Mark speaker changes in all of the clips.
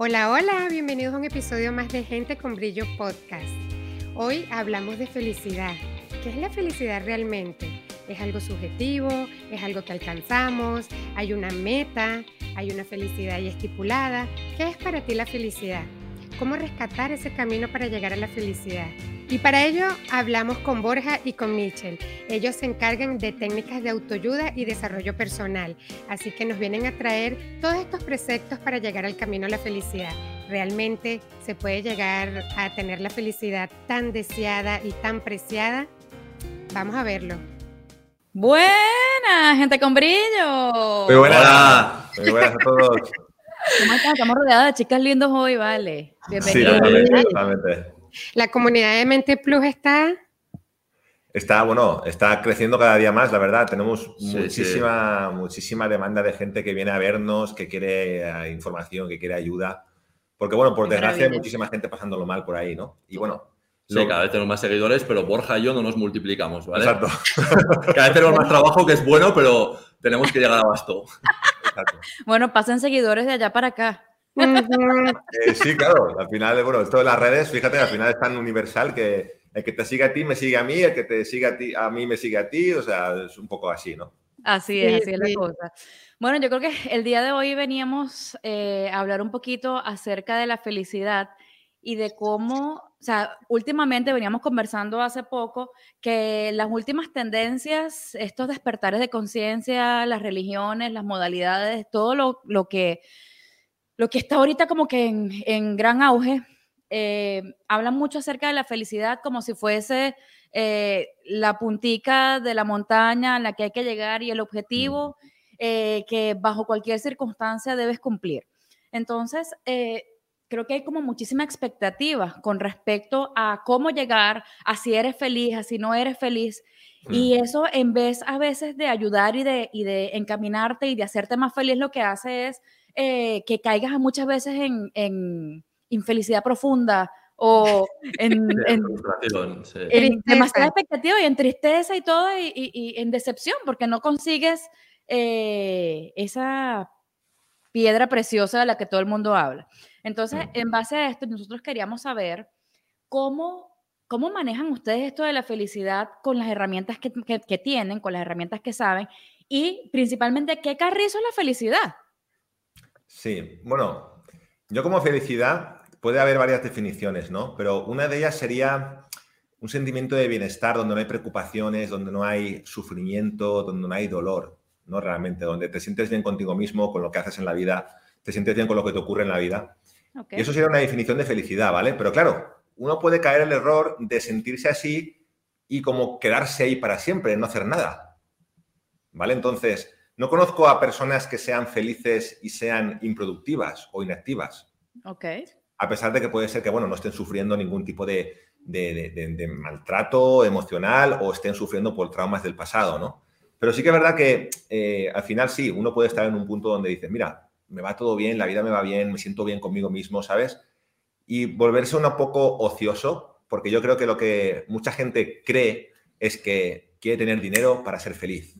Speaker 1: Hola, hola, bienvenidos a un episodio más de Gente con Brillo Podcast. Hoy hablamos de felicidad. ¿Qué es la felicidad realmente? ¿Es algo subjetivo? ¿Es algo que alcanzamos? ¿Hay una meta? ¿Hay una felicidad ya estipulada? ¿Qué es para ti la felicidad? ¿Cómo rescatar ese camino para llegar a la felicidad? Y para ello hablamos con Borja y con Michel. Ellos se encargan de técnicas de autoayuda y desarrollo personal, así que nos vienen a traer todos estos preceptos para llegar al camino a la felicidad. ¿Realmente se puede llegar a tener la felicidad tan deseada y tan preciada? Vamos a verlo.
Speaker 2: Buena, gente con brillo.
Speaker 3: Muy buenas. Muy buenas a todos.
Speaker 2: ¿Cómo están? Estamos rodeadas de chicas lindos hoy, vale.
Speaker 3: Sí,
Speaker 2: Bienvenidos.
Speaker 3: totalmente, totalmente.
Speaker 1: La comunidad de Mente Plus está
Speaker 3: Está, bueno, está creciendo cada día más, la verdad. Tenemos
Speaker 4: Sí,
Speaker 3: muchísima, muchísima demanda de gente que viene a vernos, que quiere eh, información, que quiere ayuda. Porque, bueno, por desgracia hay muchísima gente pasándolo mal por ahí, ¿no? Y bueno,
Speaker 4: Sí,
Speaker 3: lo-
Speaker 4: cada vez tenemos más seguidores, pero Borja y yo no nos multiplicamos, ¿vale?
Speaker 3: exacto.
Speaker 4: Cada vez tenemos más trabajo, que es bueno, pero tenemos que llegar a basto.
Speaker 3: exacto.
Speaker 2: Bueno, pasen seguidores de allá para acá.
Speaker 3: Eh, sí, claro, al final, bueno, esto de las redes, fíjate, al final es tan universal que el que te sigue a ti me sigue a mí, el que te sigue a ti, a mí me sigue a ti, o sea, es un poco así, ¿no?
Speaker 2: Así
Speaker 1: Sí,
Speaker 2: es, así es la cosa. Bueno, yo creo que el día de hoy veníamos eh, a hablar un poquito acerca de la felicidad y de cómo, o sea, últimamente veníamos conversando hace poco que las últimas tendencias, estos despertares de conciencia, las religiones, las modalidades, todo lo, lo que, lo que está ahorita como que en, en gran auge, eh, hablan mucho acerca de la felicidad como si fuese eh, la puntica de la montaña a la que hay que llegar y el objetivo eh, que bajo cualquier circunstancia debes cumplir. Entonces, eh, creo que hay como muchísima expectativa con respecto a cómo llegar, a si eres feliz, a si no eres feliz. Y eso en vez a veces de ayudar y de, y de encaminarte y de hacerte más feliz, lo que hace es eh, que caigas muchas veces en, en infelicidad profunda o en, en-
Speaker 4: sí.
Speaker 2: en demasiada expectativa y en tristeza y todo y, y- y en decepción porque no consigues eh, esa piedra preciosa de la que todo el mundo habla. Entonces, en base a esto, nosotros queríamos saber cómo, cómo manejan ustedes esto de la felicidad con las herramientas que, que- que tienen, con las herramientas que saben y principalmente qué carrizo es la felicidad.
Speaker 3: Sí, bueno, yo como felicidad puede haber varias definiciones, ¿no? Pero una de ellas sería un sentimiento de bienestar donde no hay preocupaciones, donde no hay sufrimiento, donde no hay dolor, ¿no? Realmente, donde te sientes bien contigo mismo, con lo que haces en la vida, te sientes bien con lo que te ocurre en la vida. Y eso sería una definición de felicidad, ¿vale? Pero claro, uno puede caer en el error de sentirse así y como quedarse ahí para siempre, no hacer nada. ¿Vale? Entonces, no conozco a personas que sean felices y sean improductivas o inactivas,
Speaker 2: Ok.
Speaker 3: a pesar de que puede ser que, bueno, no estén sufriendo ningún tipo de, de- de- de- de maltrato emocional o estén sufriendo por traumas del pasado, ¿no? Pero sí que es verdad que eh, al final sí, uno puede estar en un punto donde dice, mira, me va todo bien, la vida me va bien, me siento bien conmigo mismo, ¿sabes? Y volverse un poco ocioso, porque yo creo que lo que mucha gente cree es que quiere tener dinero para ser feliz.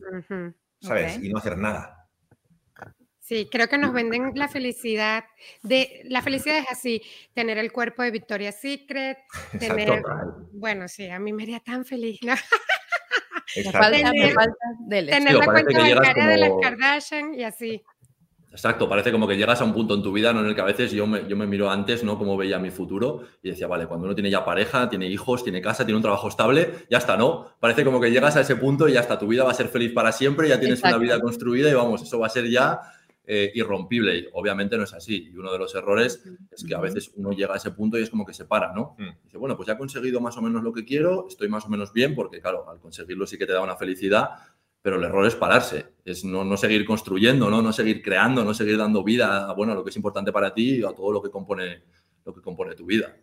Speaker 3: ¿sabes? Y no hacer nada.
Speaker 1: Sí, creo que nos venden la felicidad de la felicidad es así, tener el cuerpo de Victoria's Secret, tener
Speaker 3: Exacto.
Speaker 1: bueno, sí, a mí me haría tan feliz, ¿no?
Speaker 2: Me falta, me
Speaker 1: Tener-
Speaker 2: falta,
Speaker 1: la cuenta bancaria de las Kardashian y así.
Speaker 4: Exacto, parece como que llegas a un punto en tu vida ¿no? en el que a veces yo me, yo me miro antes, ¿no? Cómo veía mi futuro y decía, vale, cuando uno tiene ya pareja, tiene hijos, tiene casa, tiene un trabajo estable, ya está, ¿no? Parece como que llegas a ese punto y ya está, tu vida va a ser feliz para siempre, ya tienes
Speaker 2: Exacto.
Speaker 4: una vida construida y vamos, eso va a ser ya eh, irrompible. Y obviamente no es así. Y uno de los errores es que a veces uno llega a ese punto y es como que se para, ¿no?
Speaker 3: Mm.
Speaker 4: Dice, bueno, pues ya he conseguido más o menos lo que quiero, estoy más o menos bien, porque claro, al conseguirlo sí que te da una felicidad, pero el error es pararse, es no, no seguir construyendo, ¿no? no seguir creando, no seguir dando vida a, bueno, a lo que es importante para ti y a todo lo que compone, lo que compone tu vida.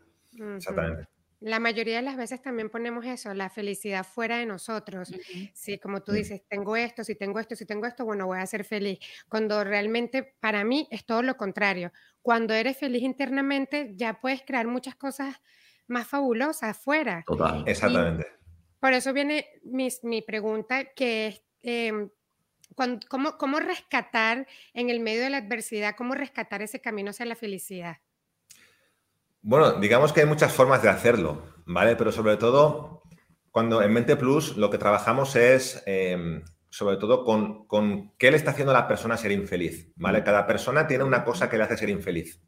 Speaker 3: Exactamente.
Speaker 1: La mayoría de las veces también ponemos eso, la felicidad fuera de nosotros. Sí, como tú dices, tengo esto, si tengo esto, si tengo esto, bueno, voy a ser feliz. Cuando realmente para mí es todo lo contrario. Cuando eres feliz internamente, ya puedes crear muchas cosas más fabulosas afuera.
Speaker 3: Total. Exactamente.
Speaker 1: por eso viene mi, mi pregunta, que es, em, ¿cómo, ¿cómo rescatar en el medio de la adversidad, cómo rescatar ese camino hacia la felicidad?
Speaker 3: Bueno, digamos que hay muchas formas de hacerlo, ¿vale? Pero sobre todo, cuando en Mente Plus lo que trabajamos es, em, sobre todo, con, con, qué le está haciendo a la persona ser infeliz, ¿vale? Cada persona tiene una cosa que le hace ser infeliz.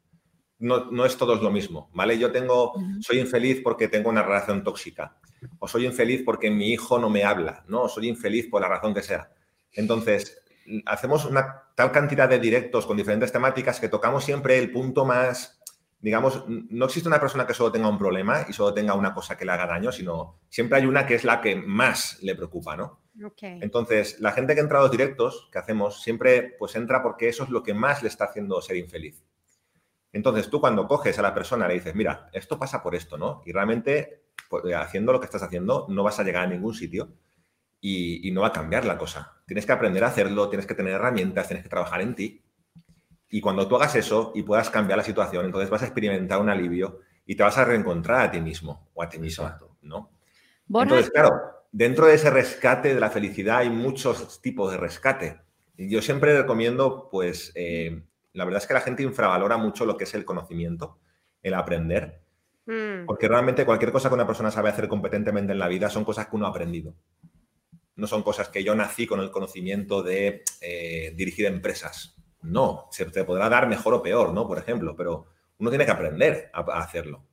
Speaker 3: No, no es todo lo mismo, ¿vale? Yo tengo, soy infeliz porque tengo una relación tóxica, o soy infeliz porque mi hijo no me habla, ¿no? O soy infeliz por la razón que sea. Entonces, hacemos una tal cantidad de directos con diferentes temáticas que tocamos siempre el punto más digamos, no existe una persona que solo tenga un problema y solo tenga una cosa que le haga daño, sino siempre hay una que es la que más le preocupa, ¿no? Entonces, la gente que entra a los directos que hacemos siempre pues entra porque eso es lo que más le está haciendo ser infeliz. Entonces, tú cuando coges a la persona le dices, mira, esto pasa por esto, ¿no? Y realmente, pues, haciendo lo que estás haciendo, no vas a llegar a ningún sitio y, y no va a cambiar la cosa. Tienes que aprender a hacerlo, tienes que tener herramientas, tienes que trabajar en ti y cuando tú hagas eso y puedas cambiar la situación, entonces vas a experimentar un alivio y te vas a reencontrar a ti mismo o a ti misma, ¿no? Entonces, claro, dentro de ese rescate de la felicidad hay muchos tipos de rescate. Yo siempre recomiendo, pues, eh, la verdad es que la gente infravalora mucho lo que es el conocimiento, el aprender, mm. porque realmente cualquier cosa que una persona sabe hacer competentemente en la vida son cosas que uno ha aprendido. No son cosas que yo nací con el conocimiento de eh, dirigir empresas no, se te podrá dar mejor o peor, ¿no? Por ejemplo, pero uno tiene que aprender a, hacerlo.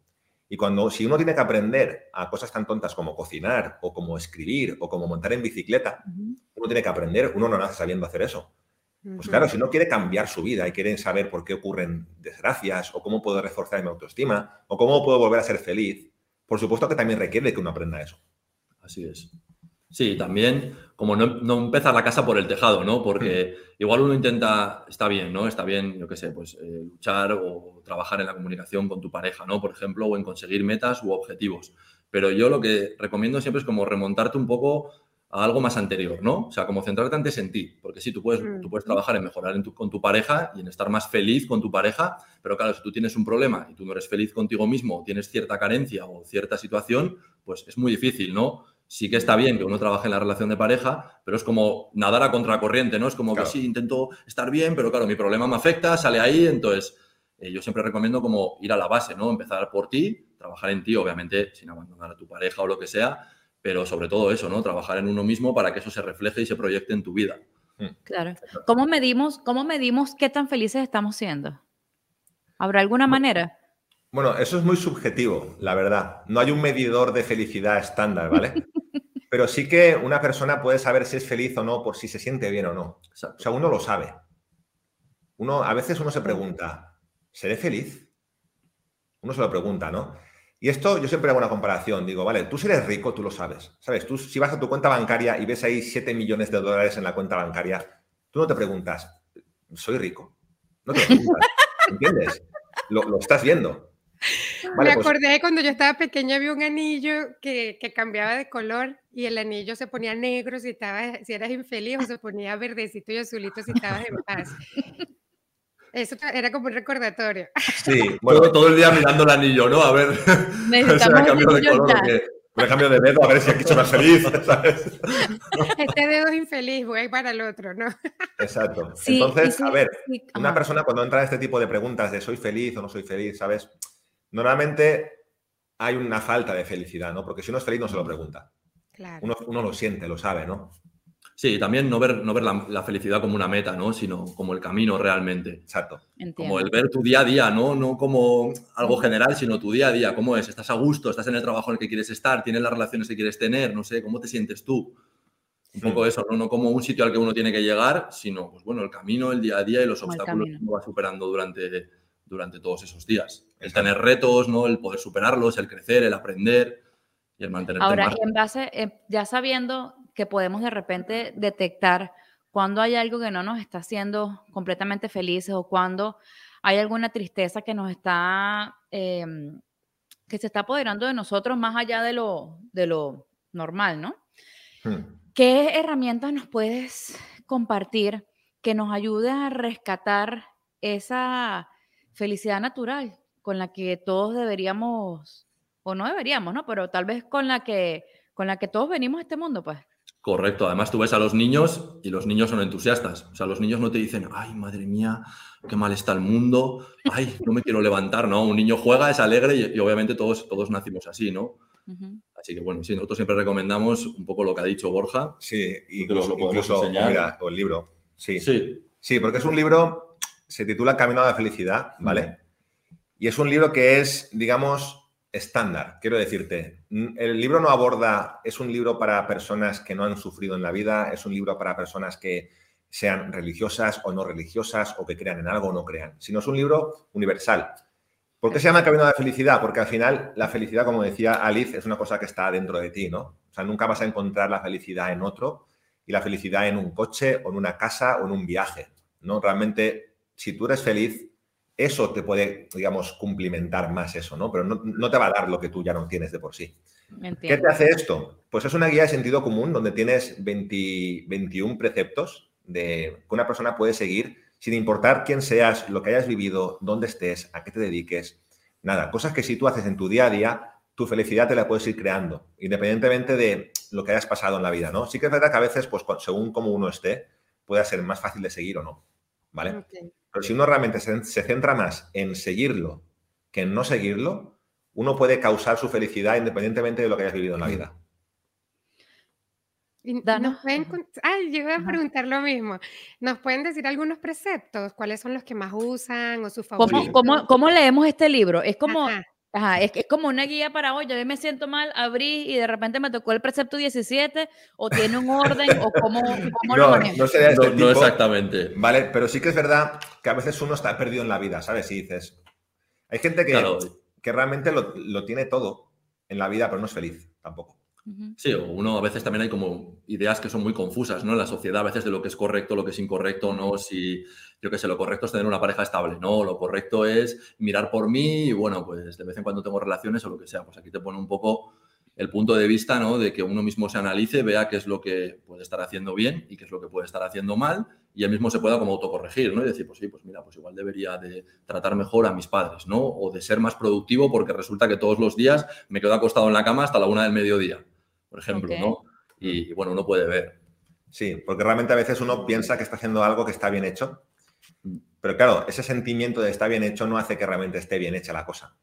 Speaker 3: Y cuando, si uno tiene que aprender a cosas tan tontas como cocinar o como escribir o como montar en bicicleta, uno tiene que aprender, uno no nace sabiendo hacer eso. Pues claro, si uno quiere cambiar su vida y quiere saber por qué ocurren desgracias o cómo puedo reforzar mi autoestima o cómo puedo volver a ser feliz, por supuesto que también requiere que uno aprenda eso.
Speaker 4: Así es. Sí, también como no, empezar la casa por el tejado, ¿no? Porque hmm. igual uno intenta, está bien, ¿no? Está bien, yo qué sé, pues eh, luchar o trabajar en la comunicación con tu pareja, ¿no? Por ejemplo, o en conseguir metas u objetivos. Pero yo lo que recomiendo siempre es como remontarte un poco a algo más anterior, ¿no? O sea, como centrarte antes en ti, porque sí, tú puedes, hmm. tú puedes trabajar en mejorar con tu pareja y en estar más feliz con tu pareja, pero claro, si tú tienes un problema y tú no eres feliz contigo mismo, tienes cierta carencia o cierta situación, pues es muy difícil, ¿no? sí que está bien que uno trabaje en la relación de pareja, pero es como nadar a contracorriente, ¿no? Es como que sí, intento estar bien, pero claro, mi problema me afecta, sale ahí, entonces eh, yo siempre recomiendo como ir a la base, ¿no? Empezar por ti, trabajar en ti, obviamente sin abandonar a tu pareja o lo que sea, pero sobre todo eso, ¿no? Trabajar en uno mismo para que eso se refleje y se proyecte en tu vida.
Speaker 2: Hmm. Claro. ¿Cómo medimos, cómo medimos qué tan felices estamos siendo? ¿Habrá alguna manera?
Speaker 3: Bueno, eso es muy subjetivo, la verdad. No hay un medidor de felicidad estándar, ¿vale? Pero sí que una persona puede saber si es feliz o no por si se siente bien o no. O sea, uno lo sabe. Uno, a veces uno se pregunta, ¿seré feliz? Uno se lo pregunta, ¿no? Y esto yo siempre hago una comparación. Digo, vale, tú si eres rico, tú lo sabes. ¿Sabes? Tú si vas a tu cuenta bancaria y ves ahí 7 millones de dólares en la cuenta bancaria, tú no te preguntas, ¿soy rico? No te preguntas. ¿Entiendes? lo estás viendo.
Speaker 1: Me pues acordé cuando yo estaba pequeña había un anillo que, cambiaba de color y el anillo se ponía negro si, estaba, si eras infeliz o se ponía verdecito y azulito si estabas en paz. Eso era como un recordatorio.
Speaker 3: Sí, bueno, todo, el día mirando el anillo, ¿no? A ver, necesitamos si cambio de color. Me cambio de dedo a ver si aquí soy más feliz,
Speaker 1: Este dedo es infeliz, voy para el otro, ¿no?
Speaker 3: Exacto. Entonces, a ver, una persona cuando entra a este tipo de preguntas de soy feliz o no soy feliz, ¿sabes? Normalmente hay una falta de felicidad, ¿no? Porque si uno es feliz no se lo pregunta. Claro. Uno, lo siente, lo sabe, ¿no?
Speaker 4: Sí, también no ver, no ver la, felicidad como una meta, ¿no? Sino como el camino realmente.
Speaker 3: Exacto.
Speaker 4: Como el ver tu día a día, ¿no? No como algo general, sino tu día a día. ¿Cómo es? ¿Estás a gusto? ¿Estás en el trabajo en el que quieres estar? ¿Tienes las relaciones que quieres tener? No sé, ¿cómo te sientes tú? Un poco eso, ¿no? No como un sitio al que uno tiene que llegar, sino, pues bueno, el camino, el día a día y los obstáculos que uno va superando durante, durante todos esos días. El tener retos, ¿no? El poder superarlos, el crecer, el aprender y el mantener.
Speaker 2: Ahora, en base, eh, ya sabiendo que podemos de repente detectar cuando hay algo que no nos está haciendo completamente felices o cuando hay alguna tristeza que nos está em, que se está apoderando de nosotros más allá de lo, de lo normal, ¿no?
Speaker 3: Hmm.
Speaker 2: ¿Qué herramientas nos puedes compartir que nos ayude a rescatar esa felicidad natural con la que todos deberíamos, o no deberíamos, ¿no? Pero tal vez con la que, con la que todos venimos a este mundo, pues.
Speaker 4: Correcto. Además, tú ves a los niños y los niños son entusiastas. O sea, los niños no te dicen, ay, madre mía, qué mal está el mundo, ay, no me quiero levantar, ¿no? Un niño juega, es alegre y, obviamente todos, todos nacimos así, ¿no? Así que bueno, sí, nosotros siempre recomendamos un poco lo que ha dicho Borja.
Speaker 3: Sí, incluso, incluso mira, o el libro. Sí. sí. Sí, porque es un libro, se titula Camino a la felicidad, ¿vale? Y es un libro que es, digamos, estándar, quiero decirte. El libro no aborda, es un libro para personas que no han sufrido en la vida, es un libro para personas que sean religiosas o no religiosas o que crean en algo o no crean, sino es un libro universal. ¿Por qué se llama Camino a la Felicidad? Porque al final la felicidad, como decía Alice, es una cosa que está dentro de ti, ¿no? O sea, nunca vas a encontrar la felicidad en otro y la felicidad en un coche o en una casa o en un viaje, ¿no? Realmente, si tú eres feliz, eso te puede, digamos, cumplimentar más eso, ¿no? Pero no, te va a dar lo que tú ya no tienes de por sí. ¿Qué te hace esto? Pues es una guía de sentido común donde tienes 21 preceptos de, que una persona puede seguir sin importar quién seas, lo que hayas vivido, dónde estés, a qué te dediques. Nada, cosas que si tú haces en tu día a día, tu felicidad te la puedes ir creando, independientemente de lo que hayas pasado en la vida, ¿no? Sí que es verdad que a veces, pues según cómo uno esté, puede ser más fácil de seguir o no, ¿vale? Pero si uno realmente se, centra más en seguirlo que en no seguirlo, uno puede causar su felicidad independientemente de lo que hayas vivido en la vida.
Speaker 1: nos pueden, ay, yo iba a preguntar lo mismo. ¿Nos pueden decir algunos preceptos? ¿Cuáles son los que más usan o sus favoritos?
Speaker 2: ¿Cómo, leemos este libro? Es como, Ajá, es, es, como una guía para hoy. Yo me siento mal, abrí y de repente me tocó el precepto 17, o tiene un orden, o cómo, cómo
Speaker 3: no,
Speaker 2: lo
Speaker 3: No, este
Speaker 4: no, exactamente.
Speaker 3: Vale, pero sí que es verdad que a veces uno está perdido en la vida, ¿sabes? Y dices. Hay gente que, que realmente lo, lo tiene todo en la vida, pero no es feliz tampoco.
Speaker 4: Sí, o uno a veces también hay como ideas que son muy confusas, ¿no? En la sociedad a veces de lo que es correcto, lo que es incorrecto, ¿no? Si, yo qué sé, lo correcto es tener una pareja estable, ¿no? Lo correcto es mirar por mí y bueno, pues de vez en cuando tengo relaciones o lo que sea. Pues aquí te pone un poco el punto de vista, ¿no? De que uno mismo se analice, vea qué es lo que puede estar haciendo bien y qué es lo que puede estar haciendo mal y él mismo se pueda como autocorregir, ¿no? Y decir, pues sí, pues mira, pues igual debería de tratar mejor a mis padres, ¿no? O de ser más productivo porque resulta que todos los días me quedo acostado en la cama hasta la una del mediodía por ejemplo, ¿no? Y, bueno, uno puede ver.
Speaker 3: Sí, porque realmente a veces uno piensa que está haciendo algo que está bien hecho, pero claro, ese sentimiento de está bien hecho no hace que realmente esté bien hecha la cosa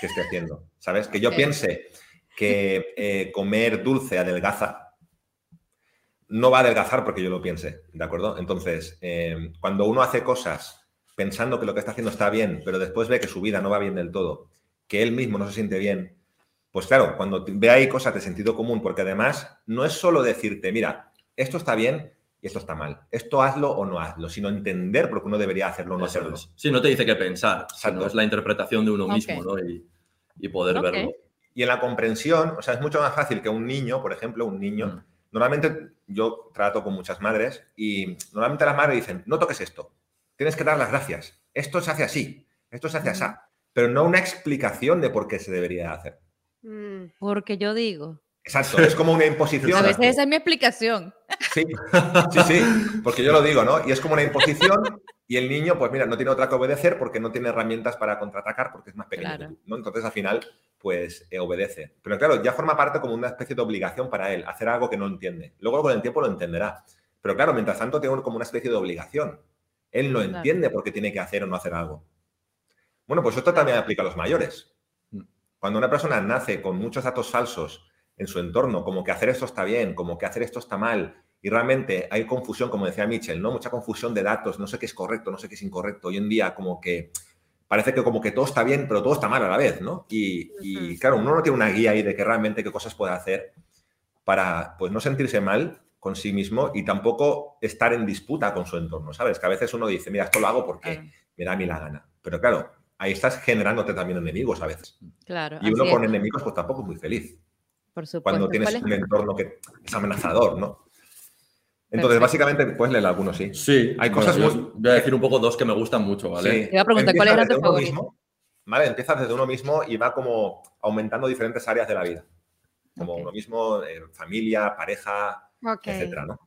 Speaker 3: que esté haciendo, ¿sabes? Que yo piense que eh, comer dulce adelgaza, no va a adelgazar porque yo lo piense, ¿de acuerdo? Entonces, eh, cuando uno hace cosas pensando que lo que está haciendo está bien, pero después ve que su vida no va bien del todo, que él mismo no se siente bien, pues claro, cuando ve ahí cosas de sentido común, porque además no es solo decirte, mira, esto está bien y esto está mal, esto hazlo o no hazlo, sino entender por qué uno debería hacerlo o no hacerlo.
Speaker 4: Sí, no te dice qué pensar, sino es la interpretación de uno mismo, ¿no? Y, poder verlo.
Speaker 3: Y en la comprensión, o sea, es mucho más fácil que un niño, por ejemplo, un niño. Mm. Normalmente yo trato con muchas madres y normalmente las madres dicen, no toques esto, tienes que dar las gracias, esto se hace así, esto se hace así, pero no una explicación de por qué se debería hacer.
Speaker 2: Mm. Porque yo digo.
Speaker 3: Exacto, es como una imposición.
Speaker 2: A veces esa es mi explicación.
Speaker 3: Sí, sí, sí, porque yo lo digo, ¿no? Y es como una imposición y el niño, pues mira, no tiene otra que obedecer porque no tiene herramientas para contraatacar porque es más pequeño ¿no? Entonces al final, pues eh, obedece. Pero claro, ya forma parte como una especie de obligación para él, hacer algo que no entiende. Luego con el tiempo lo entenderá. Pero claro, mientras tanto tiene como una especie de obligación. Él no entiende por qué tiene que hacer o no hacer algo. Bueno, pues esto también aplica a los mayores. Cuando una persona nace con muchos datos falsos en su entorno, como que hacer esto está bien, como que hacer esto está mal, y realmente hay confusión, como decía Mitchell, ¿no? Mucha confusión de datos, no sé qué es correcto, no sé qué es incorrecto. Hoy en día, como que parece que como que todo está bien, pero todo está mal a la vez, ¿no? Y, claro, uno no tiene una guía ahí de que realmente qué cosas puede hacer para, pues, no sentirse mal con sí mismo y tampoco estar en disputa con su entorno, ¿sabes? Que a veces uno dice, mira, esto lo hago porque me da a mí la gana. Pero claro, ahí estás generándote también enemigos a veces.
Speaker 2: Claro.
Speaker 3: Y uno con enemigos, pues tampoco es muy feliz.
Speaker 2: Por supuesto.
Speaker 3: Cuando tienes un entorno que es amenazador, ¿no? Entonces, básicamente, puedes leer algunos, sí.
Speaker 4: Sí. Hay cosas muy... Voy a decir un poco dos que me gustan mucho, ¿vale?
Speaker 2: Te voy a preguntar, ¿cuál era tu favorito?
Speaker 3: ¿vale? Empiezas desde uno mismo y va como aumentando diferentes áreas de la vida. Como uno mismo, eh, familia, pareja,
Speaker 1: Ok.
Speaker 3: etcétera, ¿no?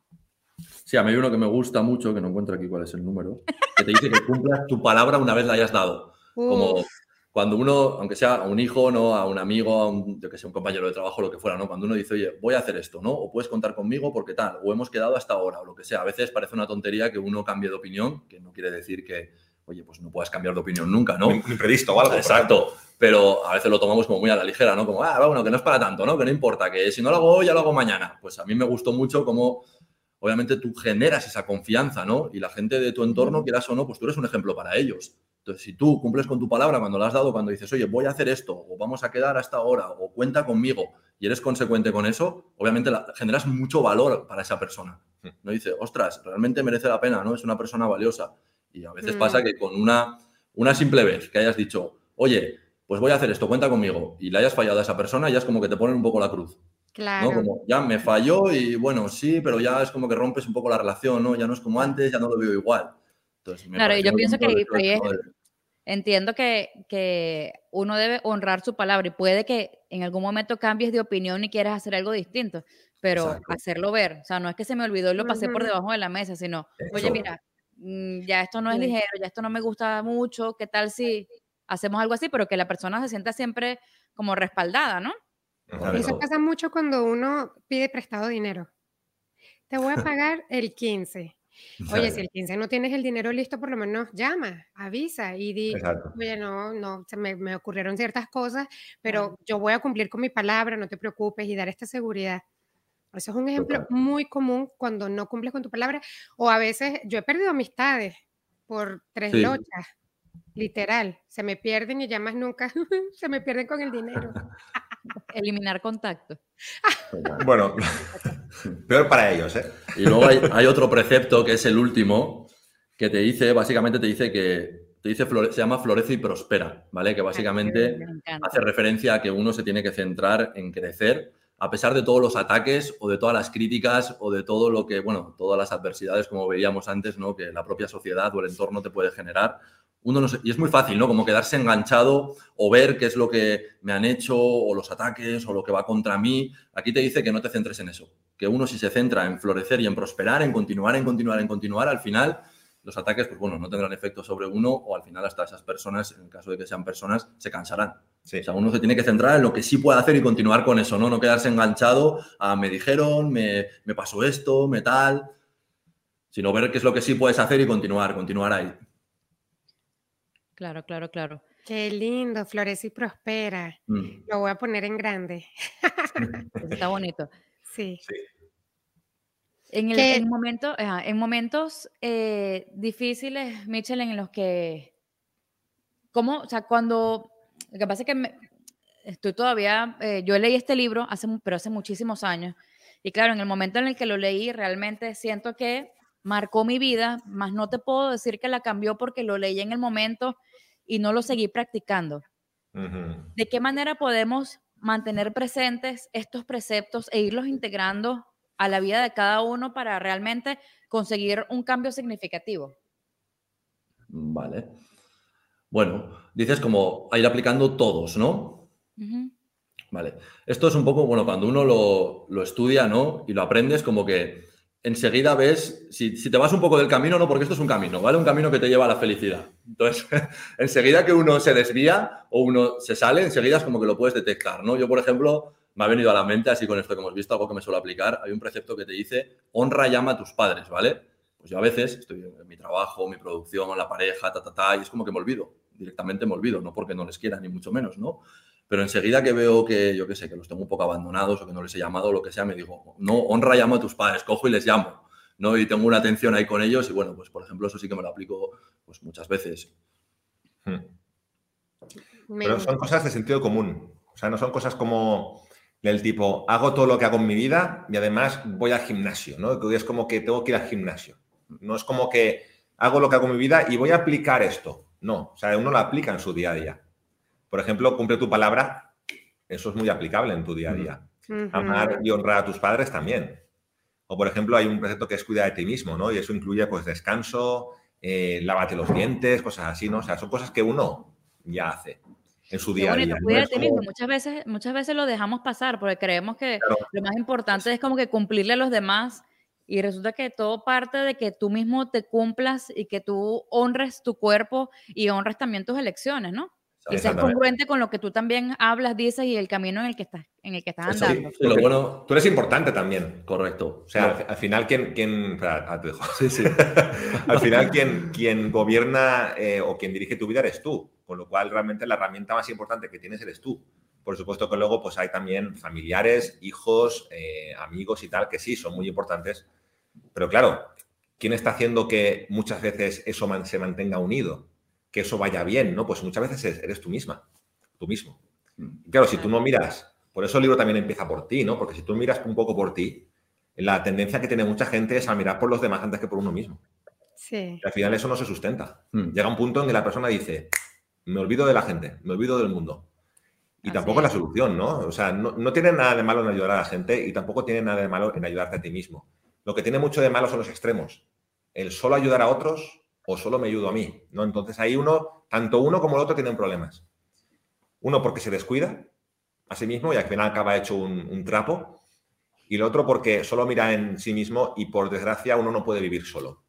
Speaker 4: Sí, a mí hay uno que me gusta mucho, que no encuentro aquí cuál es el número, que te dice que cumplas tu palabra una vez la hayas dado. Como cuando uno, aunque sea a un hijo, ¿no? a un amigo, a un, yo que sé, un compañero de trabajo, lo que fuera, ¿no? Cuando uno dice, oye, voy a hacer esto, ¿no? O puedes contar conmigo porque tal, o hemos quedado hasta ahora, o lo que sea. A veces parece una tontería que uno cambie de opinión, que no quiere decir que, oye, pues no puedas cambiar de opinión nunca, ¿no?
Speaker 3: Un imprevisto o algo.
Speaker 4: Exacto, pero a veces lo tomamos como muy a la ligera, ¿no? Como, ah, bueno, que no es para tanto, ¿no? Que no importa, que si no lo hago hoy, ya lo hago mañana. Pues a mí me gustó mucho cómo, obviamente, tú generas esa confianza, ¿no? Y la gente de tu entorno, quieras o no, pues tú eres un ejemplo para ellos. Entonces, si tú cumples con tu palabra cuando la has dado, cuando dices, oye, voy a hacer esto, o vamos a quedar hasta ahora, o cuenta conmigo, y eres consecuente con eso, obviamente la- generas mucho valor para esa persona. No dice, ostras, realmente merece la pena, ¿no? Es una persona valiosa. Y a veces
Speaker 1: Mm.
Speaker 4: pasa que con una, una simple vez que hayas dicho, oye, pues voy a hacer esto, cuenta conmigo, y le hayas fallado a esa persona, ya es como que te ponen un poco la cruz.
Speaker 1: claro.
Speaker 4: ¿no? Como ya me falló y bueno, sí, pero ya es como que rompes un poco la relación, ¿no? Ya no es como antes, ya no lo veo igual. Entonces, me
Speaker 2: Claro, yo pienso que ahí- es- Entiendo que, que uno debe honrar su palabra y puede que en algún momento cambies de opinión y quieras hacer algo distinto, pero
Speaker 3: Exacto.
Speaker 2: hacerlo ver. O sea, no es que se me olvidó y lo pasé por debajo de la mesa, sino, oye, mira, mm, ya esto no es ligero, ya esto no me gusta mucho, ¿qué tal si hacemos algo así? Pero que la persona se sienta siempre como respaldada, ¿no?
Speaker 1: Eso pasa mucho cuando uno pide prestado dinero. Te voy a pagar el 15. Oye, si el 15 no tienes el dinero listo, por lo menos llama, avisa y di,
Speaker 3: Exacto.
Speaker 1: oye, no, no, se me, me ocurrieron ciertas cosas, pero yo voy a cumplir con mi palabra, no te preocupes y dar esta seguridad. Eso es un ejemplo muy común cuando no cumples con tu palabra. O a veces yo he perdido amistades por tres
Speaker 4: Sí.
Speaker 1: lochas, literal. Se me pierden y ya más nunca se me pierden con el dinero.
Speaker 2: Eliminar contacto.
Speaker 3: Bueno, peor para ellos, ¿eh?
Speaker 4: Y luego hay, hay otro precepto que es el último, que te dice, básicamente te dice que te dice, se llama florece y prospera, ¿vale? Que básicamente
Speaker 2: Me encanta.
Speaker 4: hace referencia a que uno se tiene que centrar en crecer a pesar de todos los ataques o de todas las críticas o de todo lo que, bueno, todas las adversidades, como veíamos antes, ¿no? Que la propia sociedad o el entorno te puede generar. Uno no y es muy fácil, ¿no? Como quedarse enganchado o ver qué es lo que me han hecho o los ataques o lo que va contra mí. Aquí te dice que no te centres en eso. Que uno si se centra en florecer y en prosperar, en continuar, en continuar, en continuar, al final los ataques, pues bueno, no tendrán efecto sobre uno o al final hasta esas personas, en el caso de que sean personas, se cansarán.
Speaker 3: Sí.
Speaker 4: O sea, uno se tiene que centrar en lo que sí puede hacer y continuar con eso, ¿no? No quedarse enganchado a me dijeron, me, me pasó esto, me tal, sino ver qué es lo que sí puedes hacer y continuar, continuar ahí.
Speaker 2: Claro, claro, claro.
Speaker 1: Qué lindo, florece y prospera.
Speaker 4: Mm.
Speaker 1: Lo voy a poner en grande.
Speaker 2: Está bonito.
Speaker 1: Sí.
Speaker 2: En, el, en, momento- en momentos eh, difíciles, Mitchell, en los que, ¿cómo? O sea, cuando, lo que pasa es que me- estoy todavía, eh, yo leí este libro, hace, pero hace muchísimos años, y claro, en el momento en el que lo leí, realmente siento que marcó mi vida, más no te puedo decir que la cambió porque lo leí en el momento y no lo seguí practicando. ¿De qué manera podemos mantener presentes estos preceptos e irlos integrando a la vida de cada uno para realmente conseguir un cambio significativo?
Speaker 4: Vale. Bueno, dices como a ir aplicando todos, ¿no? Vale. Esto es un poco, bueno, cuando uno lo, lo estudia, ¿no? Y lo aprendes, como que enseguida ves, si, si te vas un poco del camino, no, porque esto es un camino, ¿vale? Un camino que te lleva a la felicidad. Entonces, enseguida que uno se desvía o uno se sale, enseguida es como que lo puedes detectar, ¿no? Yo, por ejemplo, me ha venido a la mente, así con esto que hemos visto, algo que me suelo aplicar, hay un precepto que te dice, honra y ama a tus padres, ¿vale? Pues yo a veces estoy en mi trabajo, mi producción, la pareja, ta, ta, y es como que me olvido, directamente me olvido, no porque no les quiera, ni mucho menos, ¿no? Pero enseguida que veo que, yo qué sé, que los tengo un poco abandonados o que no les he llamado o lo que sea, me digo, no, honra y llamo a tus padres, cojo y les llamo, ¿no? Y tengo una atención ahí con ellos y bueno, pues por ejemplo, eso sí que me lo aplico pues muchas veces.
Speaker 3: Hmm. Pero son cosas de sentido común. O sea, no son cosas como del tipo, hago todo lo que hago en mi vida y además voy al gimnasio, ¿no? Es como que tengo que ir al gimnasio. No es como que hago lo que hago en mi vida y voy a aplicar esto. No, o sea, uno lo aplica en su día a día. Por ejemplo, cumple tu palabra, eso es muy aplicable en tu día a día. Amar y honrar a tus padres también. O, por ejemplo, hay un precepto que es cuida de ti mismo, ¿no? Y eso incluye, pues, descanso, eh, lávate los dientes, cosas así, ¿no? O sea, son cosas que uno ya hace. en su día a día.
Speaker 2: Muchas, veces, muchas veces lo dejamos pasar porque creemos que lo más importante es como que cumplirle a los demás y resulta que todo parte de que tú mismo te cumplas y que tú honres tu cuerpo y honres también tus elecciones, ¿no? Y seas congruente con lo que tú también hablas, dices y el camino en el que estás, en el que estás andando.
Speaker 3: Sí, lo bueno, tú eres importante también.
Speaker 4: Correcto.
Speaker 3: O sea, al, final quien, quien ah, te dejo. Sí, sí. al final quien, quien gobierna eh, o quien dirige tu vida eres tú, con lo cual realmente la herramienta más importante que tienes eres tú. Por supuesto que luego pues hay también familiares, hijos, eh, amigos y tal, que sí, son muy importantes pero claro, ¿quién está haciendo que muchas veces eso se mantenga unido? Que eso vaya bien, ¿no? Pues muchas veces eres tú misma, tú mismo. Mm. claro, si tú no miras, por eso el libro también empieza por ti, ¿no? Porque si tú miras un poco por ti, la tendencia que tiene mucha gente es a mirar por los demás antes que por uno mismo. Sí. Y al final eso no se sustenta. Mm. Llega un punto en que la persona dice, me olvido de la gente, me olvido del mundo. Y tampoco es la solución, ¿no? O sea, no, no, tiene nada de malo en ayudar a la gente y tampoco tiene nada de malo en ayudarte a ti mismo. Lo que tiene mucho de malo son los extremos. El solo ayudar a otros o solo me ayudo a mí. ¿no? Entonces ahí uno, tanto uno como el otro tienen problemas. Uno porque se descuida a sí mismo y al final acaba hecho un, trapo. Y el otro porque solo mira en sí mismo y por desgracia uno no puede vivir solo.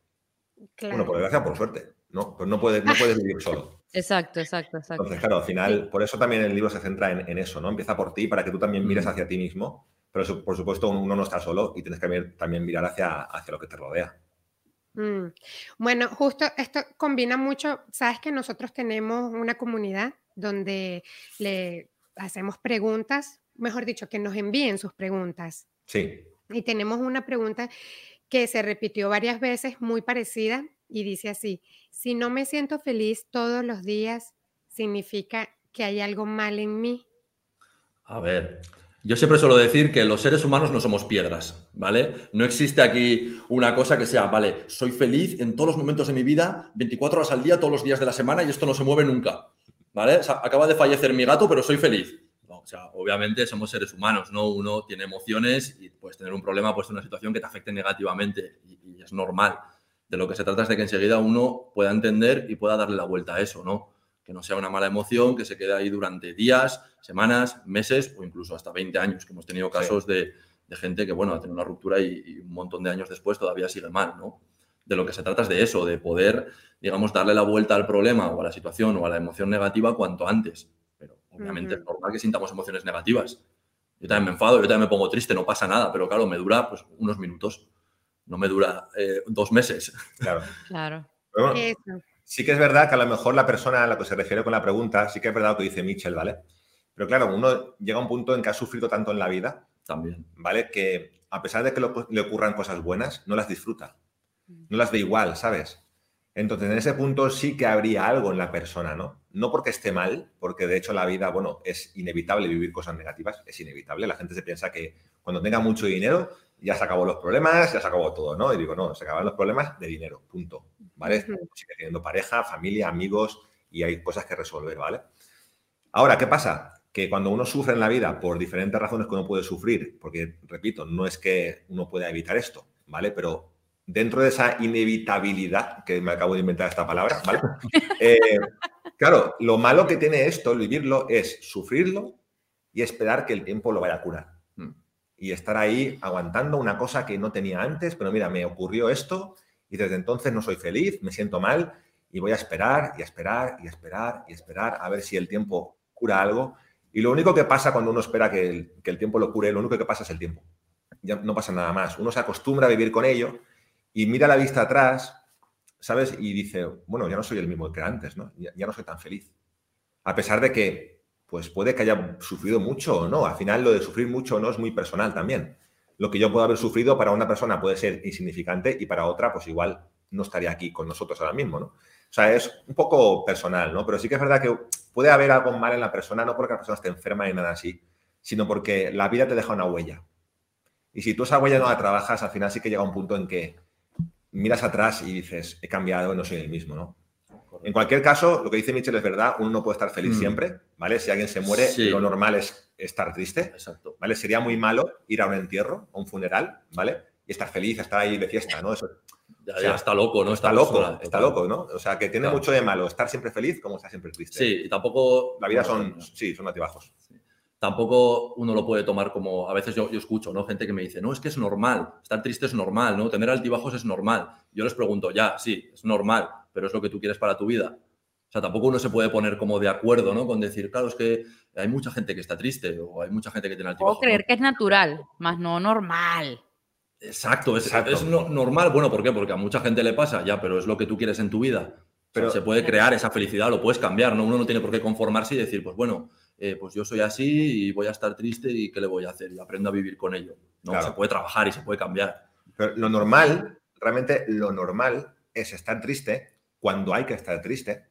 Speaker 3: Bueno, por desgracia, por suerte. No, pero no puedes no puede vivir solo.
Speaker 2: Exacto, exacto, exacto.
Speaker 3: Entonces, claro, al final, por eso también el libro se centra en, en, eso, ¿no? Empieza por ti para que tú también mires hacia ti mismo pero por supuesto uno no está solo y tienes que también mirar hacia, hacia lo que te rodea.
Speaker 1: Mm. Bueno, justo esto combina mucho, sabes que nosotros tenemos una comunidad donde le hacemos preguntas, mejor dicho, que nos envíen sus preguntas.
Speaker 3: Sí.
Speaker 1: Y tenemos una pregunta que se repitió varias veces, muy parecida, y dice así, si no me siento feliz todos los días, ¿significa que hay algo mal en mí?
Speaker 4: A ver, yo siempre suelo decir que los seres humanos no somos piedras, ¿vale? No existe aquí una cosa que sea, vale, soy feliz en todos los momentos de mi vida, 24 horas al día, todos los días de la semana y esto no se mueve nunca, ¿vale? acaba de fallecer mi gato, pero soy feliz. o sea, obviamente somos seres humanos, ¿no? Uno tiene emociones y puedes tener un problema, pues una situación que te afecte negativamente y es normal. De lo que se trata es de que enseguida uno pueda entender y pueda darle la vuelta a eso, ¿no? Que no sea una mala emoción, que se quede ahí durante días, semanas, meses o incluso hasta 20 años, que hemos tenido casos de, gente que, bueno, ha tenido una ruptura y, un montón de años después todavía sigue mal, ¿no? De lo que se trata es de eso, de poder, digamos, darle la vuelta al problema o a la situación o a la emoción negativa cuanto antes. Pero obviamente es normal que sintamos emociones negativas. Yo también me enfado, yo también me pongo triste, no pasa nada, pero claro, me dura pues unos minutos, no me dura eh, dos meses.
Speaker 3: Claro.
Speaker 2: claro
Speaker 3: sí que es verdad que a lo mejor la persona a la que se refiere con la pregunta, sí que es verdad lo que dice Mitchell, ¿vale? Pero claro, uno llega a un punto en que ha sufrido tanto en la vida,
Speaker 4: también,
Speaker 3: ¿vale? Que a pesar de que le ocurran cosas buenas, no las disfruta. No las ve igual, ¿sabes? Entonces, en ese punto sí que habría algo en la persona, ¿no? No porque esté mal, porque de hecho la vida, bueno, es inevitable vivir cosas negativas, es inevitable. La gente se piensa que cuando tenga mucho dinero ya se acabó los problemas, ya se acabó todo, ¿no? Y digo, no, se acaban los problemas de dinero, punto, ¿vale? Sigue teniendo pareja, familia, amigos y hay cosas que resolver, ¿vale? Ahora, ¿qué pasa? Que cuando uno sufre en la vida por diferentes razones que uno puede sufrir, porque, repito, no es que uno pueda evitar esto, ¿vale? Pero dentro de esa inevitabilidad, que me acabo de inventar esta palabra, ¿vale? Eh, claro, lo malo que tiene esto, vivirlo, es sufrirlo y esperar que el tiempo lo vaya a curar y estar ahí aguantando una cosa que no tenía antes, pero mira, me ocurrió esto y desde entonces no soy feliz, me siento mal y voy a esperar y esperar y esperar y esperar a ver si el tiempo cura algo. Y lo único que pasa cuando uno espera que el, tiempo lo cure, lo único que pasa es el tiempo. Ya no pasa nada más. Uno se acostumbra a vivir con ello y mira la vista atrás, ¿sabes? Y dice, bueno, ya no soy el mismo que antes, ¿no? Ya no soy tan feliz. A pesar de que pues puede que haya sufrido mucho o no. Al final lo de sufrir mucho o no es muy personal también. Lo que yo puedo haber sufrido para una persona puede ser insignificante y para otra pues igual no estaría aquí con nosotros ahora mismo, ¿no? O sea, es un poco personal, ¿no? Pero sí que es verdad que puede haber algo mal en la persona, no porque la persona esté enferma ni nada así, sino porque la vida te deja una huella. Y si tú esa huella no la trabajas, al final sí que llega un punto en que miras atrás y dices, he cambiado no soy el mismo, ¿no? En cualquier caso, lo que dice Michel es verdad, uno no puede estar feliz mm. siempre, ¿vale? Si alguien se muere, lo normal es estar triste,
Speaker 4: Exacto.
Speaker 3: ¿vale? Sería muy malo ir a un entierro, a un funeral, ¿vale? Y estar feliz, estar ahí de fiesta, ¿no? Eso,
Speaker 4: Ya, ya está loco, ¿no?
Speaker 3: Está loco,
Speaker 4: persona,
Speaker 3: está loco, ¿no? O sea, que tiene
Speaker 4: Claro.
Speaker 3: mucho de malo estar siempre feliz como estar siempre triste.
Speaker 4: Sí, y tampoco.
Speaker 3: La vida son, sí, son altibajos.
Speaker 4: tampoco uno lo puede tomar como, a veces yo, yo escucho, ¿no? Gente que me dice, no, es que es normal, estar triste es normal, ¿no? Tener altibajos es normal. Yo les pregunto, ya, sí, es normal, pero es lo que tú quieres para tu vida. O sea, tampoco uno se puede poner como de acuerdo, ¿no? Con decir, claro, es que hay mucha gente que está triste o hay mucha gente que tiene altibajos.
Speaker 2: Puedo creer que es natural, más no normal.
Speaker 4: Exacto, es,
Speaker 3: Exacto.
Speaker 4: es no- normal. Bueno, ¿por qué? Porque a mucha gente le pasa, ya, pero es lo que tú quieres en tu vida. Pero se puede crear esa felicidad, lo puedes cambiar, ¿no? Uno no tiene por qué conformarse y decir, pues bueno, eh, pues yo soy así y voy a estar triste y ¿qué le voy a hacer? Y aprendo a vivir con ello. No,
Speaker 3: Claro.
Speaker 4: se puede trabajar y se puede cambiar.
Speaker 3: Pero lo normal, realmente lo normal es estar triste cuando hay que estar triste,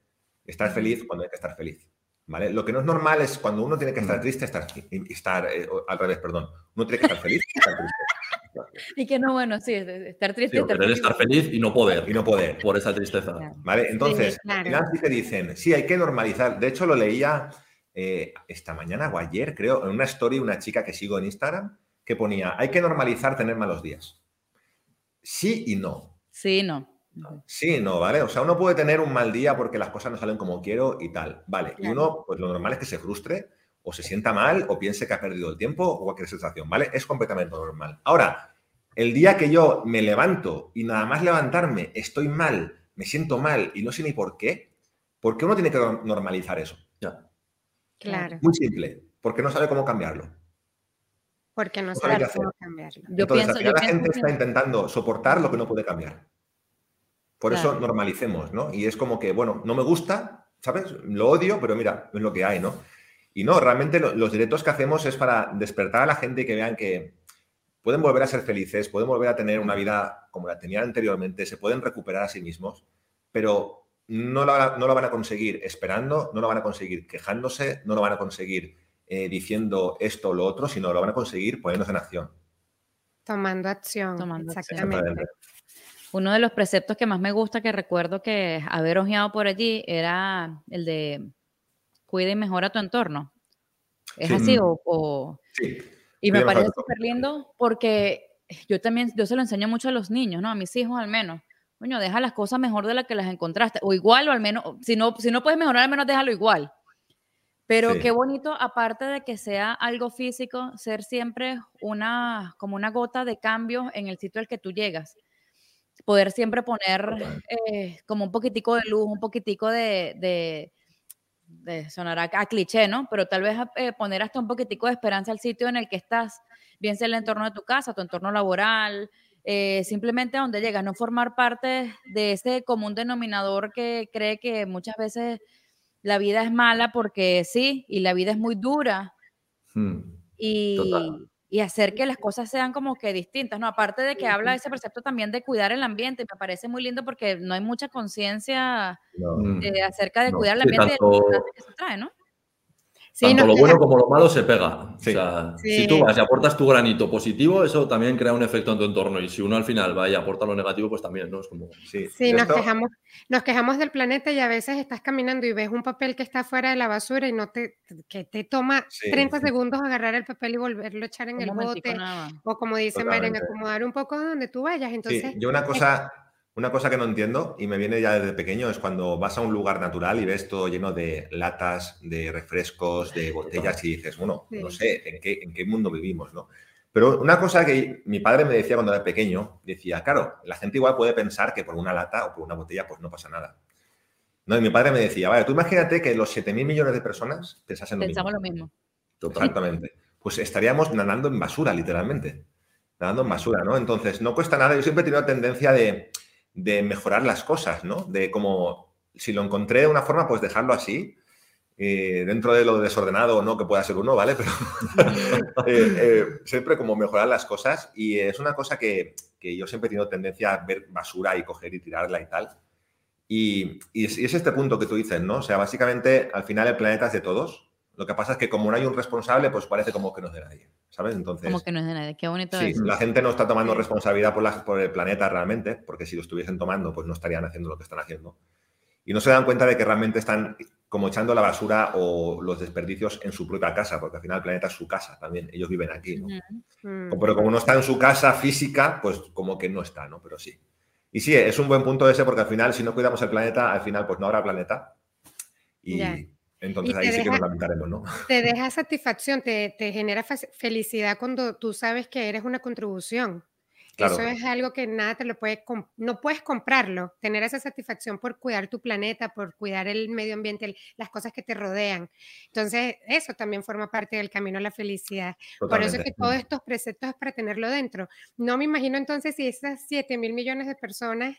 Speaker 3: estar feliz cuando hay que estar feliz. ¿Vale? Lo que no es normal es cuando uno tiene que estar triste, estar, y- estar eh, al revés, perdón. Uno tiene que estar feliz, estar triste.
Speaker 2: Y que no, bueno, sí, es- es- estar triste.
Speaker 4: Sí,
Speaker 2: estar
Speaker 4: estar feliz y no poder.
Speaker 3: Y no poder.
Speaker 4: Por esa tristeza.
Speaker 2: Claro.
Speaker 3: ¿Vale? Entonces,
Speaker 1: claro.
Speaker 3: al final sí te dicen, sí, hay que normalizar. De hecho, lo leía eh, esta mañana o ayer, creo, en una story, una chica que sigo en Instagram, que ponía, hay que normalizar tener malos días. Sí y no.
Speaker 2: Sí, no.
Speaker 3: Sí, no, ¿vale? O sea, uno puede tener un mal día porque las cosas no salen como quiero y tal, ¿vale? Y uno, pues lo normal es que se frustre o se sienta mal o piense que ha perdido el tiempo o cualquier sensación, ¿vale? Es completamente normal. Ahora, el día que yo me levanto y nada más levantarme estoy mal, me siento mal y no sé ni por qué, ¿por qué uno tiene que nor- normalizar eso?
Speaker 4: Ya.
Speaker 1: Claro,
Speaker 3: Muy simple, porque no sabe cómo cambiarlo.
Speaker 1: porque no
Speaker 3: que
Speaker 1: cómo cambiarlo.
Speaker 2: Yo
Speaker 3: Entonces,
Speaker 2: pienso,
Speaker 3: al
Speaker 2: yo
Speaker 3: final la
Speaker 2: pienso
Speaker 3: gente
Speaker 2: que-
Speaker 3: está intentando soportar lo que no puede cambiar. Por eso normalicemos, ¿no? Y es como que, bueno, no me gusta, ¿sabes? Lo odio, pero mira, es lo que hay, ¿no? Y no, realmente lo- los directos que hacemos es para despertar a la gente y que vean que pueden volver a ser felices, pueden volver a tener una vida como la tenían anteriormente, se pueden recuperar a sí mismos, pero no lo, no lo van a conseguir esperando, no lo van a conseguir quejándose, no lo van a conseguir eh, diciendo esto o lo otro, sino lo van a conseguir poniéndose en acción.
Speaker 1: Tomando acción.
Speaker 2: Tomando acción. Uno de los preceptos que más me gusta, que recuerdo que haber ojeado por allí, era el de cuida y mejora tu entorno. ¿Es
Speaker 3: Sí.
Speaker 2: así? O, o-
Speaker 3: Sí.
Speaker 2: Y me parece súper lindo porque yo también, yo se lo enseño mucho a los niños, ¿no? A mis hijos al menos. Coño, deja las cosas mejor de las que las encontraste. O igual, o al menos, si no, si no puedes mejorar, al menos déjalo igual. Pero
Speaker 3: Sí.
Speaker 2: qué bonito, aparte de que sea algo físico, ser siempre una, como una gota de cambio en el sitio al que tú llegas. Poder siempre poner eh, como un poquitico de luz, un poquitico de, de, de sonará a cliché, ¿no? Pero tal vez eh, poner hasta un poquitico de esperanza al sitio en el que estás, bien sea el entorno de tu casa, tu entorno laboral, eh, simplemente a donde llegas, no formar parte de ese común denominador que cree que muchas veces la vida es mala porque sí, y la vida es muy dura,
Speaker 4: Hmm.
Speaker 2: y,
Speaker 4: Total.
Speaker 2: Y hacer que las cosas sean como que distintas, ¿no? Aparte de que habla ese precepto también de cuidar el ambiente, me parece muy lindo porque no hay mucha conciencia
Speaker 3: No.
Speaker 2: Eh, acerca de
Speaker 3: No,
Speaker 2: cuidar el ambiente de
Speaker 4: tanto-
Speaker 2: que se trae, ¿no?
Speaker 1: Sí,
Speaker 4: Tanto lo bueno como lo malo se pega.
Speaker 3: Sí.
Speaker 4: O sea,
Speaker 1: Sí.
Speaker 4: si tú vas y aportas tu granito positivo, eso también crea un efecto en tu entorno. Y si uno al final va y aporta lo negativo, pues también, ¿no? Es como.
Speaker 3: Sí,
Speaker 1: Sí, nos
Speaker 3: Esto-
Speaker 1: quejamos, nos quejamos del planeta y a veces estás caminando y ves un papel que está fuera de la basura y no te, que te toma
Speaker 3: Sí,
Speaker 1: 30
Speaker 3: sí.
Speaker 1: segundos agarrar el papel y volverlo a echar en
Speaker 2: Un
Speaker 1: el bote.
Speaker 2: nada.
Speaker 1: O como dice Marian, acomodar un poco donde tú vayas. Entonces,
Speaker 3: Sí, yo una cosa, una cosa que no entiendo y me viene ya desde pequeño es cuando vas a un lugar natural y ves todo lleno de latas, de refrescos, de botellas y dices, bueno, no sé en qué, en qué mundo vivimos, ¿no? Pero una cosa que mi padre me decía cuando era pequeño, decía, claro, la gente igual puede pensar que por una lata o por una botella pues no pasa nada. No, y mi padre me decía, vale, tú imagínate que los 7.000 millones de personas pensasen lo mismo.
Speaker 2: Pensamos lo mismo.
Speaker 3: Exactamente. Pues estaríamos nadando en basura, literalmente. Nadando en basura, ¿no? Entonces, no cuesta nada. Yo siempre he tenido tendencia de, de mejorar las cosas, ¿no? De como, si lo encontré de una forma, pues dejarlo así. eh, dentro de lo desordenado o no que pueda ser uno, ¿vale? Pero eh, eh, siempre como mejorar las cosas y es una cosa que, que yo siempre he tenido tendencia a ver basura y coger y tirarla y tal. Y, y es, y es este punto que tú dices, ¿no? O sea, básicamente al final el planeta es de todos. Lo que pasa es que como no hay un responsable, pues parece como que no es de nadie, ¿sabes? Entonces,
Speaker 2: Como que no es de nadie. Qué bonito
Speaker 3: sí,
Speaker 2: eso.
Speaker 3: la gente no está tomando responsabilidad por, la- por el planeta realmente, porque si lo estuviesen tomando, pues no estarían haciendo lo que están haciendo. Y no se dan cuenta de que realmente están como echando la basura o los desperdicios en su propia casa, porque al final el planeta es su casa también, ellos viven aquí, ¿no?
Speaker 1: Mm,
Speaker 3: Pero como no está en su casa física, pues como que no está, ¿no? Pero sí. Y sí, es un buen punto ese porque al final, si no cuidamos el planeta, al final pues no habrá planeta. Y. entonces ahí
Speaker 1: te
Speaker 3: sí que
Speaker 1: deja-
Speaker 3: nos lamentaremos, ¿no?
Speaker 1: Te deja satisfacción, te, te genera felicidad cuando tú sabes que eres una contribución.
Speaker 3: Claro.
Speaker 1: Eso es algo que nada te lo puede, no puedes comprarlo, tener esa satisfacción por cuidar tu planeta, por cuidar el medio ambiente, las cosas que te rodean. Entonces, eso también forma parte del camino a la felicidad. Por eso es que
Speaker 3: Totalmente.
Speaker 1: todos estos preceptos es para tenerlo dentro. No me imagino entonces si esas 7 mil millones de personas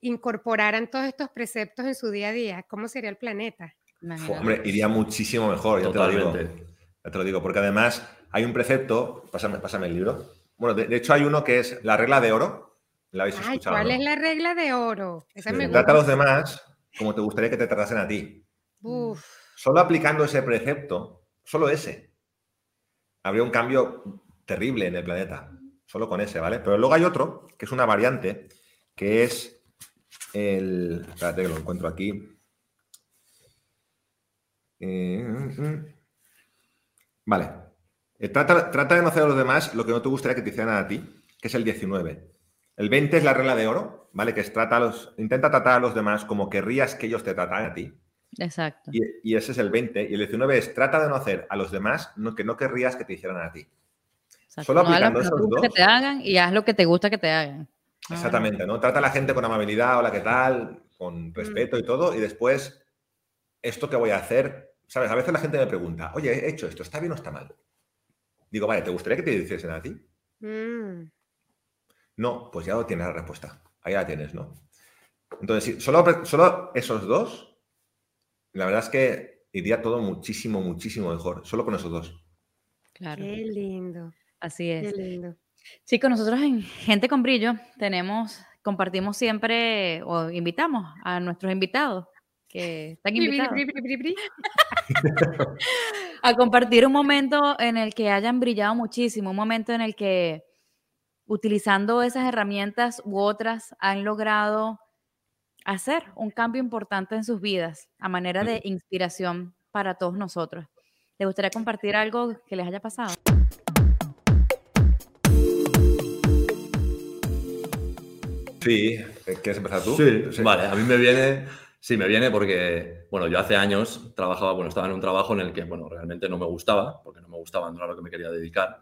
Speaker 1: incorporaran todos estos preceptos en su día a día, ¿cómo sería el planeta?
Speaker 3: Fue. Hombre, iría muchísimo mejor, ya te lo digo. Ya te lo digo, porque además hay un precepto, pásame, pásame el libro. Bueno, de, de hecho hay uno que es la regla de oro. ¿La habéis
Speaker 1: Ay,
Speaker 3: escuchado?
Speaker 1: ¿cuál
Speaker 3: no?
Speaker 1: es la regla de oro? Esa
Speaker 3: Sí,
Speaker 1: me
Speaker 3: Trata a los
Speaker 1: gusta.
Speaker 3: demás como te gustaría que te tratasen a ti.
Speaker 1: Uf,
Speaker 3: Solo aplicando ese precepto, solo ese, habría un cambio terrible en el planeta. Solo con ese, ¿vale? Pero luego hay otro, que es una variante, que es el. Espérate que lo encuentro aquí. Eh, mm, mm. Vale. Eh, Trata, trata de no hacer a los demás lo que no te gustaría que te hicieran a ti, que es el 19. El 20 es la regla de oro, ¿vale? Que es trata a los, intenta tratar a los demás como querrías que ellos te trataran a ti.
Speaker 2: Exacto.
Speaker 3: Y, y ese es el 20. Y el 19 es trata de no hacer a los demás lo que no querrías que te hicieran a ti.
Speaker 2: exacto.
Speaker 3: solo
Speaker 2: No
Speaker 3: aplicando esos
Speaker 2: gusta que
Speaker 3: dos.
Speaker 2: te hagan y haz lo que te gusta que te hagan. Ah,
Speaker 3: Exactamente, ¿no? Trata a la gente con amabilidad, hola, ¿qué tal? Con respeto y todo. Y después, esto que voy a hacer, ¿sabes? A veces la gente me pregunta, oye, he hecho esto, ¿está bien o está mal? Digo, vale, ¿te gustaría que te hiciesen a ti?
Speaker 1: mm,
Speaker 3: No, pues ya lo tienes la respuesta. Ahí la tienes, ¿no? Entonces, sí, solo, solo esos dos, la verdad es que iría todo muchísimo, muchísimo mejor. Solo con esos dos.
Speaker 2: Claro,
Speaker 1: qué lindo,
Speaker 2: así
Speaker 1: qué
Speaker 2: es.
Speaker 1: lindo.
Speaker 2: Chicos, nosotros en Gente con Brillo tenemos, compartimos siempre o invitamos a nuestros invitados que están
Speaker 1: Bri, bri,
Speaker 2: invitados a compartir un momento en el que hayan brillado muchísimo, un momento en el que utilizando esas herramientas u otras han logrado hacer un cambio importante en sus vidas a manera de inspiración para todos nosotros. ¿Les gustaría compartir algo que les haya pasado?
Speaker 3: Sí, ¿quieres empezar tú?
Speaker 4: Sí, vale, a mí me viene, sí, me viene porque, bueno, yo hace años trabajaba, bueno, estaba en un trabajo en el que, bueno, realmente no me gustaba, porque no me gustaba, no era lo que me quería dedicar.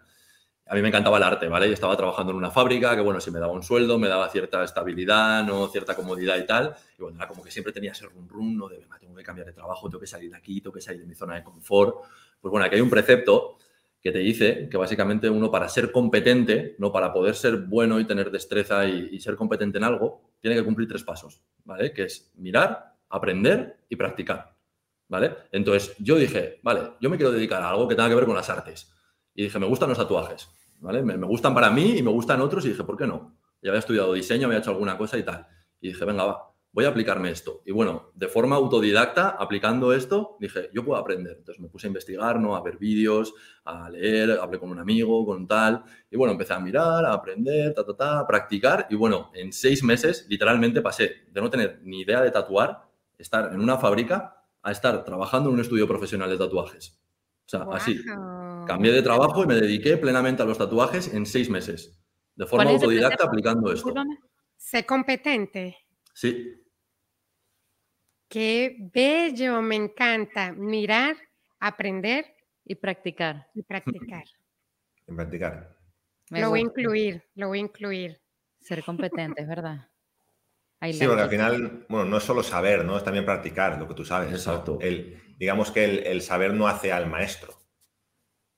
Speaker 4: A mí me encantaba el arte, ¿vale? Y estaba trabajando en una fábrica que, bueno, si me daba un sueldo, me daba cierta estabilidad, ¿no? Cierta comodidad y tal. Y bueno, era como que siempre tenía ese run run, ¿no? De, tengo que cambiar de trabajo, tengo que salir de aquí, tengo que salir de mi zona de confort. Pues bueno, aquí hay un precepto que te dice que básicamente uno para ser competente, no para poder ser bueno y tener destreza y, ser competente en algo, tiene que cumplir tres pasos, ¿vale? Que es mirar, aprender y practicar, ¿vale? Entonces yo dije, vale, yo me quiero dedicar a algo que tenga que ver con las artes. Y dije, me gustan los tatuajes, ¿vale? Me, me gustan para mí y me gustan otros y dije, ¿por qué no? Ya había estudiado diseño, había hecho alguna cosa y tal. Y dije, venga, va, voy a aplicarme esto. Y bueno, de forma autodidacta, aplicando esto, dije, yo puedo aprender. Entonces me puse a investigar, ¿no? A ver vídeos, a leer, hablé con un amigo, con tal. Y bueno, empecé a mirar, a aprender, ta, ta, ta, a practicar. Y bueno, en seis meses, literalmente pasé de no tener ni idea de tatuar, estar en una fábrica, a estar trabajando en un estudio profesional de tatuajes. O sea, así. Cambié de trabajo y me dediqué plenamente a los tatuajes en seis meses. De forma
Speaker 2: ¿Cuál es ese
Speaker 4: autodidacta aplicando esto.
Speaker 1: Sé competente.
Speaker 4: Sí,
Speaker 1: Qué bello, me encanta. Mirar, aprender
Speaker 2: Y practicar.
Speaker 1: y practicar.
Speaker 3: En practicar.
Speaker 2: Me
Speaker 1: Lo voy a incluir, lo voy a incluir.
Speaker 2: Ser competente, es verdad.
Speaker 3: Sí, porque al final, bueno, no es solo saber, ¿no? Es también practicar lo que tú sabes.
Speaker 4: Exacto.
Speaker 3: El, digamos que el, el saber no hace al maestro.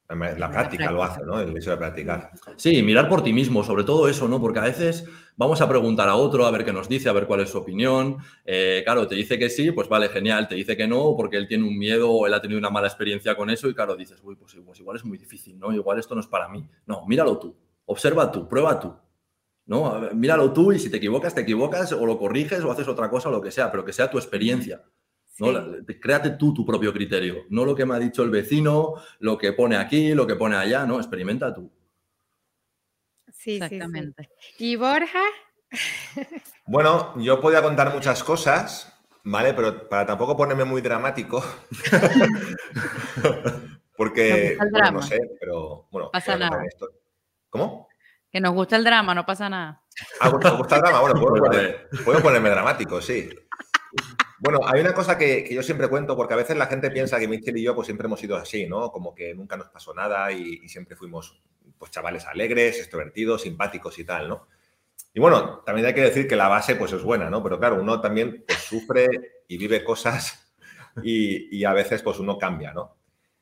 Speaker 3: La, ma- la práctica lo hace, ¿no? El hecho de practicar.
Speaker 4: Sí, mirar por ti mismo, sobre todo eso, ¿no? Porque a veces vamos a preguntar a otro a ver qué nos dice, a ver cuál es su opinión. Eh, claro, te dice que sí, pues vale, genial. Te dice que no, porque él tiene un miedo o él ha tenido una mala experiencia con eso y claro, dices, uy, pues, pues igual es muy difícil, ¿no? Igual esto no es para mí. No, míralo tú, observa tú, prueba tú. ¿no? Ver, Míralo tú y si te equivocas, te equivocas o lo corriges o haces otra cosa o lo que sea, pero que sea tu experiencia. ¿no?
Speaker 1: Sí.
Speaker 4: Créate tú tu propio criterio, no lo que me ha dicho el vecino, lo que pone aquí, lo que pone allá, no, experimenta tú.
Speaker 1: Sí, sí, sí.
Speaker 2: Exactamente.
Speaker 1: Y Borja,
Speaker 3: Bueno, yo podía contar muchas cosas, ¿vale? Pero para tampoco ponerme muy dramático. porque,
Speaker 2: No
Speaker 3: bueno, sé, pero bueno.
Speaker 2: Pasa nada.
Speaker 3: esto. ¿Cómo?
Speaker 2: Que nos gusta el drama, no pasa nada.
Speaker 3: Ah, ¿te gusta el drama? Bueno, puedo, ponerme dramático, sí. Bueno, hay una cosa que, yo siempre cuento, porque a veces la gente piensa que Mitchell y yo pues siempre hemos sido así, ¿no? Como que nunca nos pasó nada y, siempre fuimos pues chavales alegres, extrovertidos, simpáticos y tal, ¿no? Y bueno, también hay que decir que la base pues es buena, ¿no? Pero claro, uno también pues, sufre y vive cosas y, y a veces pues uno cambia, ¿no?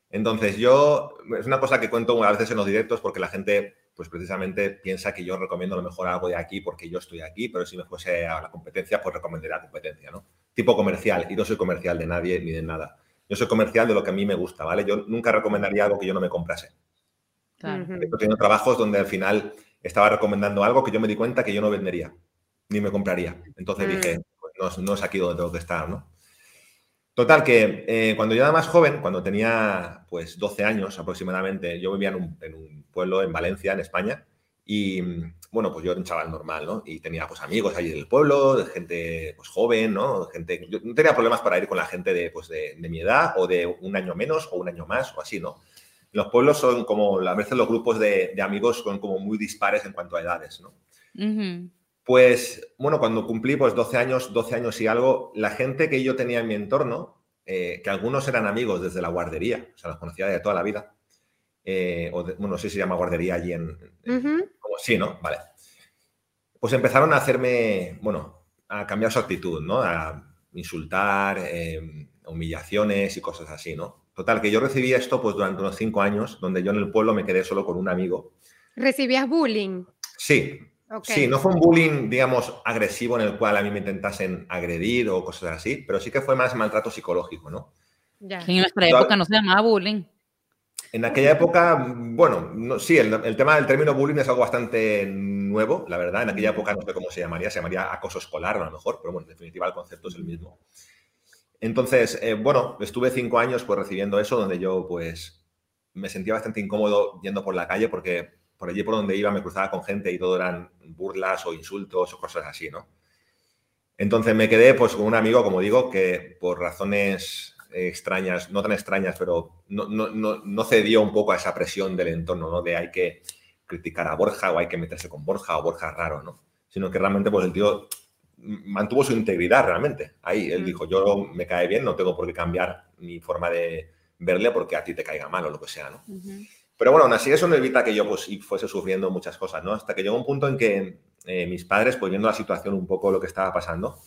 Speaker 3: Entonces yo, es una cosa que cuento a veces en los directos porque la gente pues precisamente piensa que yo recomiendo a lo mejor algo de aquí porque yo estoy aquí, pero si me fuese a la competencia, pues recomendaría la competencia, ¿no? Tipo comercial, y no soy comercial de nadie ni de nada. Yo soy comercial de lo que a mí me gusta, ¿vale? Yo nunca recomendaría algo que yo no me comprase. Claro. He tenido trabajos donde al final estaba recomendando algo que yo me di cuenta que yo no vendería, ni me compraría. Entonces mm. dije, pues no, no, es aquí donde tengo que estar, ¿no? Total, que eh, cuando yo era más joven, cuando tenía pues 12 años aproximadamente, yo vivía en un, pueblo en Valencia, en España, y bueno, pues yo era un chaval normal, ¿no? Y tenía pues amigos allí del pueblo, gente pues joven, ¿no? Gente, yo no tenía problemas para ir con la gente de, pues, de, mi edad o de un año menos o un año más o así, ¿no? Los pueblos son como, a veces los grupos de, amigos son como muy dispares en cuanto a edades, ¿no? Pues, bueno, cuando cumplí pues 12 años, 12 años y algo, la gente que yo tenía en mi entorno, eh, que algunos eran amigos desde la guardería, o sea, los conocía de toda la vida, eh, o bueno, no sé si se llama guardería allí en... sí, ¿no? Vale. Pues empezaron a hacerme, bueno, a cambiar su actitud, ¿no? A insultar, em, humillaciones y cosas así, ¿no? Total, que yo recibí esto pues durante unos cinco años, donde yo en el pueblo me quedé solo con un amigo.
Speaker 1: ¿Recibías bullying?
Speaker 3: Sí, Sí, no fue un bullying, digamos, agresivo en el cual a mí me intentasen agredir o cosas así, pero sí que fue más maltrato psicológico, ¿no?
Speaker 2: Ya. En nuestra época no se llamaba bullying.
Speaker 3: En aquella época, bueno, sí, el, tema del término bullying es algo bastante nuevo, la verdad. En aquella época no sé cómo se llamaría, se llamaría acoso escolar a lo mejor, pero bueno, en definitiva el concepto es el mismo. Entonces, eh, bueno, estuve cinco años pues recibiendo eso, donde yo pues me sentía bastante incómodo yendo por la calle porque por allí por donde iba me cruzaba con gente y todo eran burlas o insultos o cosas así, ¿no? Entonces me quedé pues con un amigo, como digo, que por razones extrañas, no tan extrañas, pero no, no, no, cedió un poco a esa presión del entorno, ¿no? De hay que criticar a Borja o hay que meterse con Borja o Borja raro, ¿no? Sino que realmente pues el tío mantuvo su integridad realmente. Ahí él dijo, yo me cae bien, no tengo por qué cambiar mi forma de verle porque a ti te caiga mal o lo que sea, ¿no? Pero bueno, aún así eso no evita que yo pues, fuese sufriendo muchas cosas, ¿no? Hasta que llegó un punto en que eh, mis padres, pues viendo la situación un poco lo que estaba pasando,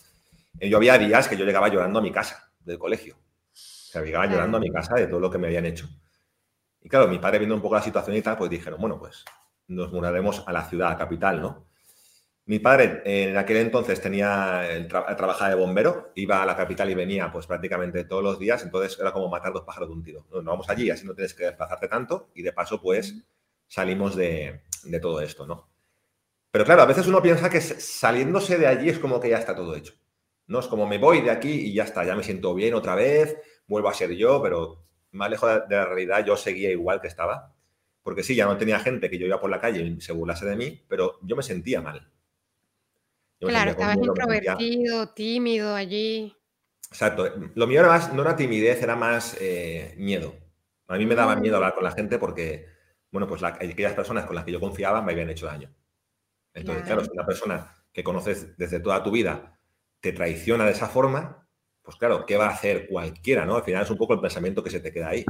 Speaker 3: eh, yo había días que yo llegaba llorando a mi casa del colegio. O sea, llegaba llorando a mi casa de todo lo que me habían hecho. Y claro, mi padre viendo un poco la situación y tal, pues dijeron, bueno, pues nos mudaremos a la ciudad, capital, ¿no? Mi padre en aquel entonces tenía el trabajaba de bombero, iba a la capital y venía pues prácticamente todos los días, entonces era como matar dos pájaros de un tiro. Nos vamos allí, así no tienes que desplazarte tanto y de paso pues salimos de, todo esto, ¿no? Pero claro, a veces uno piensa que saliéndose de allí es como que ya está todo hecho. No es como me voy de aquí y ya está, ya me siento bien otra vez, vuelvo a ser yo, pero más lejos de la realidad yo seguía igual que estaba. Porque sí, ya no tenía gente que yo iba por la calle y se burlase de mí, pero yo me sentía mal
Speaker 1: claro, estabas introvertido, tímido allí.
Speaker 3: Exacto. Lo mío era más, no era timidez, era más eh, miedo. A mí me daba miedo mm. hablar con la gente porque, bueno, pues aquellas personas con las que yo confiaba me habían hecho daño. Entonces, claro, si una persona que conoces desde toda tu vida te traiciona de esa forma, pues claro, ¿qué va a hacer cualquiera, no? Al final es un poco el pensamiento que se te queda ahí.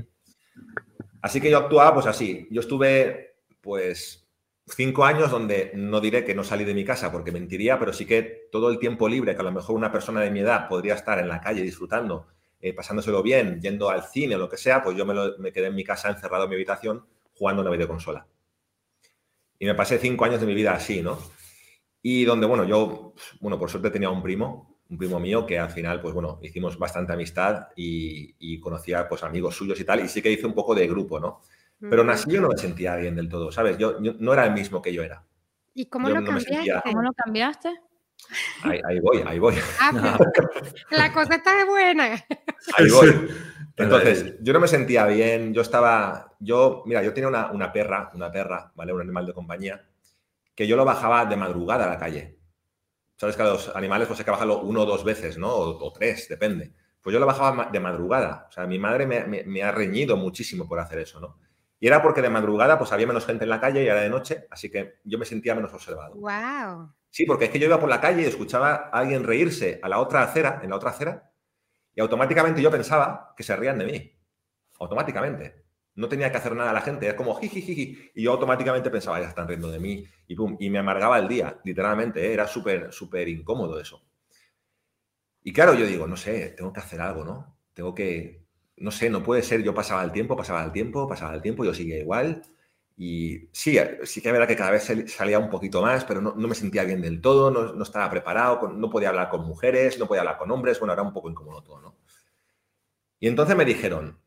Speaker 3: Así que yo actuaba pues así. Yo estuve, pues, cinco años donde no diré que no salí de mi casa porque mentiría, pero sí que todo el tiempo libre que a lo mejor una persona de mi edad podría estar en la calle disfrutando, eh, pasándoselo bien, yendo al cine o lo que sea, pues yo me, quedé en mi casa encerrado en mi habitación jugando una videoconsola. Y me pasé cinco años de mi vida así, ¿no? Y donde, bueno, yo, bueno, por suerte tenía un primo, un primo mío que al final, pues bueno, hicimos bastante amistad y, y conocía pues amigos suyos y tal, y sí que hice un poco de grupo, ¿no? Pero aún así yo no me sentía bien del todo, ¿sabes? Yo, no era el mismo que yo era.
Speaker 1: ¿Y cómo lo cambiaste?
Speaker 2: ¿Cómo lo cambiaste?
Speaker 3: Ahí, voy, ahí voy.
Speaker 1: Ah, la cosa está buena.
Speaker 3: Ahí voy. Entonces, yo no me sentía bien, yo estaba, yo, mira, yo tenía una, perra, una perra, ¿vale? Un animal de compañía, que yo lo bajaba de madrugada a la calle. Sabes que a los animales pues hay que bajarlo uno o dos veces, ¿no? O, tres, depende. Pues yo lo bajaba de madrugada. O sea, mi madre me, me, ha reñido muchísimo por hacer eso, ¿no? Y era porque de madrugada pues había menos gente en la calle y era de noche, así que yo me sentía menos observado.
Speaker 1: Wow.
Speaker 3: Sí, porque es que yo iba por la calle y escuchaba a alguien reírse a la otra acera, en la otra acera, y automáticamente yo pensaba que se rían de mí. Automáticamente. No tenía que hacer nada a la gente, es como jiji, y yo automáticamente pensaba, ya están riendo de mí, y pum, y me amargaba el día, literalmente, ¿eh? era súper, súper incómodo eso. Y claro, yo digo, no sé, tengo que hacer algo, ¿no? Tengo que, no sé, no puede ser, yo pasaba el tiempo, pasaba el tiempo, pasaba el tiempo, yo seguía igual, y sí, sí que es verdad que cada vez salía un poquito más, pero no, me sentía bien del todo, no, no, estaba preparado, no podía hablar con mujeres, no podía hablar con hombres, bueno, era un poco incómodo todo, ¿no? Y entonces me dijeron,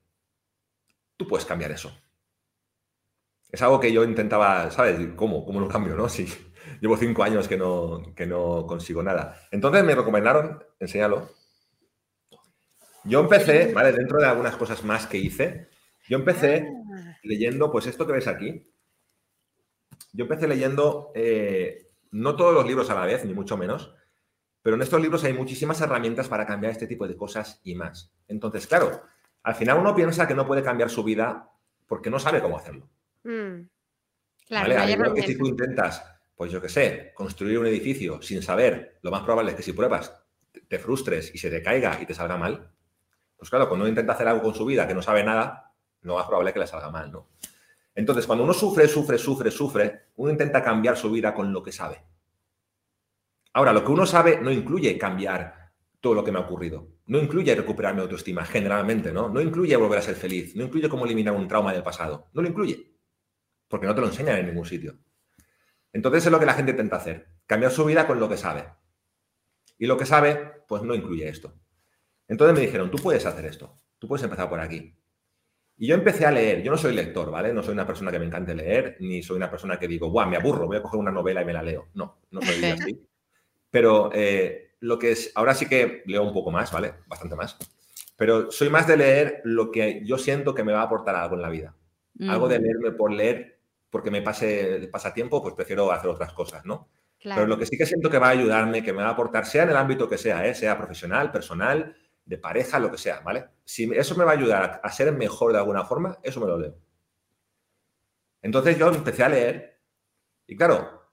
Speaker 3: tú puedes cambiar eso. Es algo que yo intentaba, ¿sabes? ¿Cómo? ¿Cómo lo cambio, no? Si llevo cinco años que no, que no consigo nada. Entonces me recomendaron, enséñalo. Yo empecé, ¿vale? Dentro de algunas cosas más que hice, yo empecé ah. leyendo, pues esto que ves aquí. Yo empecé leyendo, eh, no todos los libros a la vez, ni mucho menos, pero en estos libros hay muchísimas herramientas para cambiar este tipo de cosas y más. Entonces, claro, al final uno piensa que no puede cambiar su vida porque no sabe cómo hacerlo. Mm. Claro, que si tú intentas, pues yo qué sé, construir un edificio sin saber, lo más probable es que si pruebas te frustres y se te caiga y te salga mal. Pues claro, cuando uno intenta hacer algo con su vida que no sabe nada, lo más probable es que le salga mal, ¿no? Entonces, cuando uno sufre, sufre, sufre, sufre, uno intenta cambiar su vida con lo que sabe. Ahora, lo que uno sabe no incluye cambiar todo lo que me ha ocurrido. No incluye recuperar mi autoestima, generalmente, ¿no? No incluye volver a ser feliz. No incluye cómo eliminar un trauma del pasado. No lo incluye. Porque no te lo enseñan en ningún sitio. Entonces es lo que la gente intenta hacer. Cambiar su vida con lo que sabe. Y lo que sabe, pues no incluye esto. Entonces me dijeron, tú puedes hacer esto. Tú puedes empezar por aquí. Y yo empecé a leer. Yo no soy lector, ¿vale? No soy una persona que me encante leer, ni soy una persona que digo, ¡buah, me aburro! Voy a coger una novela y me la leo. No, no soy así. Pero eh, lo que es, ahora sí que leo un poco más, ¿vale? Bastante más. Pero soy más de leer lo que yo siento que me va a aportar algo en la vida. Algo de leerme por leer, porque me pase pasatiempo, pues prefiero hacer otras cosas, ¿no? Pero lo que sí que siento que va a ayudarme, que me va a aportar, sea en el ámbito que sea, ¿eh? sea profesional, personal, de pareja, lo que sea, ¿vale? Si eso me va a ayudar a ser mejor de alguna forma, eso me lo leo. Entonces yo empecé a leer y claro,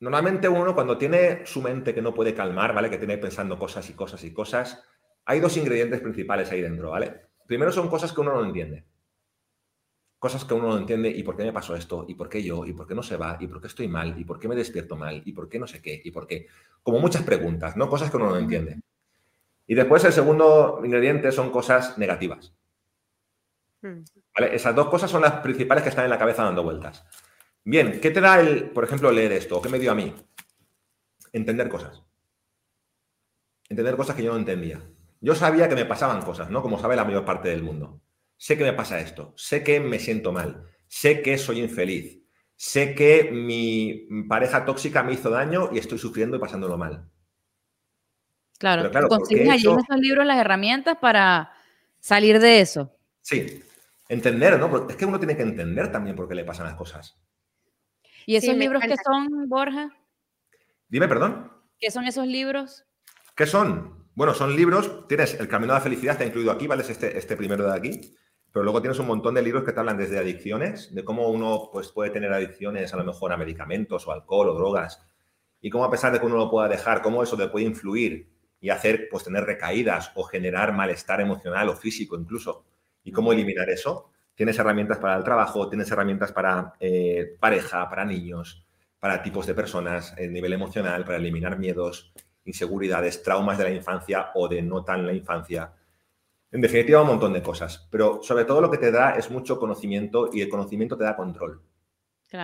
Speaker 3: Normalmente uno cuando tiene su mente que no puede calmar, ¿vale? Que tiene pensando cosas y cosas y cosas, hay dos ingredientes principales ahí dentro, ¿vale? Primero son cosas que uno no entiende. Cosas que uno no entiende y por qué me pasó esto, y por qué yo, y por qué no se va, y por qué estoy mal, y por qué me despierto mal, y por qué no sé qué, y por qué. Como muchas preguntas, ¿no? Cosas que uno no entiende. Y después el segundo ingrediente son cosas negativas. Hmm. ¿Vale? Esas dos cosas son las principales que están en la cabeza dando vueltas. Bien, ¿qué te da el, por ejemplo, leer esto? ¿O qué me dio a mí? Entender cosas. Entender cosas que yo no entendía. Yo sabía que me pasaban cosas, ¿no? Como sabe la mayor parte del mundo. Sé que me pasa esto, sé que me siento mal, sé que soy infeliz, sé que mi pareja tóxica me hizo daño y estoy sufriendo y pasándolo mal.
Speaker 2: Claro, claro consigues allí en esos libros las herramientas para salir de eso.
Speaker 3: Sí, entender, ¿no? es que uno tiene que entender también por qué le pasan las cosas.
Speaker 2: ¿Y esos libros qué son, Borja?
Speaker 3: Dime, perdón.
Speaker 2: ¿Qué son esos libros?
Speaker 3: ¿Qué son? Bueno, son libros, tienes El Camino a la Felicidad, está incluido aquí, ¿vale? Es este, este primero de aquí. Pero luego tienes un montón de libros que te hablan desde adicciones, de cómo uno pues, puede tener adicciones a lo mejor a medicamentos o alcohol o drogas, y cómo a pesar de que uno lo pueda dejar, cómo eso te puede influir y hacer pues tener recaídas o generar malestar emocional o físico incluso, y cómo eliminar eso. Tienes herramientas para el trabajo, tienes herramientas para eh, pareja, para niños, para tipos de personas, a nivel emocional, para eliminar miedos, inseguridades, traumas de la infancia o de no tan la infancia. En definitiva, un montón de cosas. Pero sobre todo lo que te da es mucho conocimiento y el conocimiento te da control.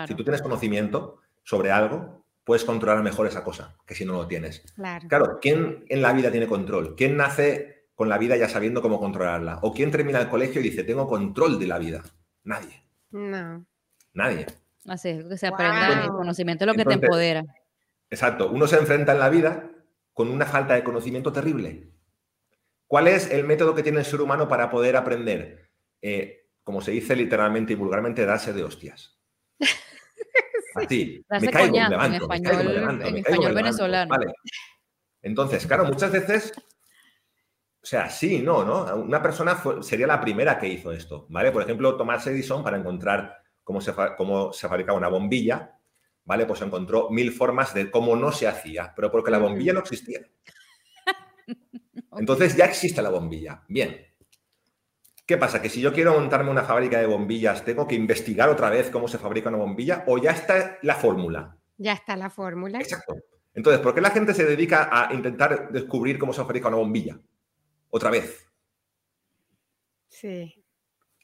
Speaker 3: Si tú tienes conocimiento sobre algo, puedes controlar mejor esa cosa que si no lo tienes.
Speaker 1: Claro.
Speaker 3: claro, ¿quién en la vida tiene control? ¿Quién nace con la vida ya sabiendo cómo controlarla? ¿O quién termina el colegio y dice, tengo control de la vida? Nadie.
Speaker 1: No.
Speaker 3: Nadie.
Speaker 2: Así es, que se aprenda. El conocimiento es lo que te empodera.
Speaker 3: Exacto. Uno se enfrenta en la vida con una falta de conocimiento terrible. ¿Cuál es el método que tiene el ser humano para poder aprender? Eh, como se dice literalmente y vulgarmente, darse de hostias. Así.
Speaker 2: me caigo, me levanto, en español, en español venezolano.
Speaker 3: Vale. Entonces, claro, muchas veces O sea, sí, no, ¿no? Una persona sería la primera que hizo esto, ¿vale? Por ejemplo, Thomas Edison, para encontrar cómo se, cómo se fabricaba una bombilla, ¿vale? Pues encontró mil formas de cómo no se hacía, pero porque la bombilla no existía. Entonces ya existe la bombilla. Bien. ¿Qué pasa? Que si yo quiero montarme una fábrica de bombillas, ¿tengo que investigar otra vez cómo se fabrica una bombilla o ya está la fórmula?
Speaker 1: Ya está la fórmula.
Speaker 3: Exacto. Entonces, ¿por qué la gente se dedica a intentar descubrir cómo se fabrica una bombilla? Otra vez.
Speaker 1: Sí.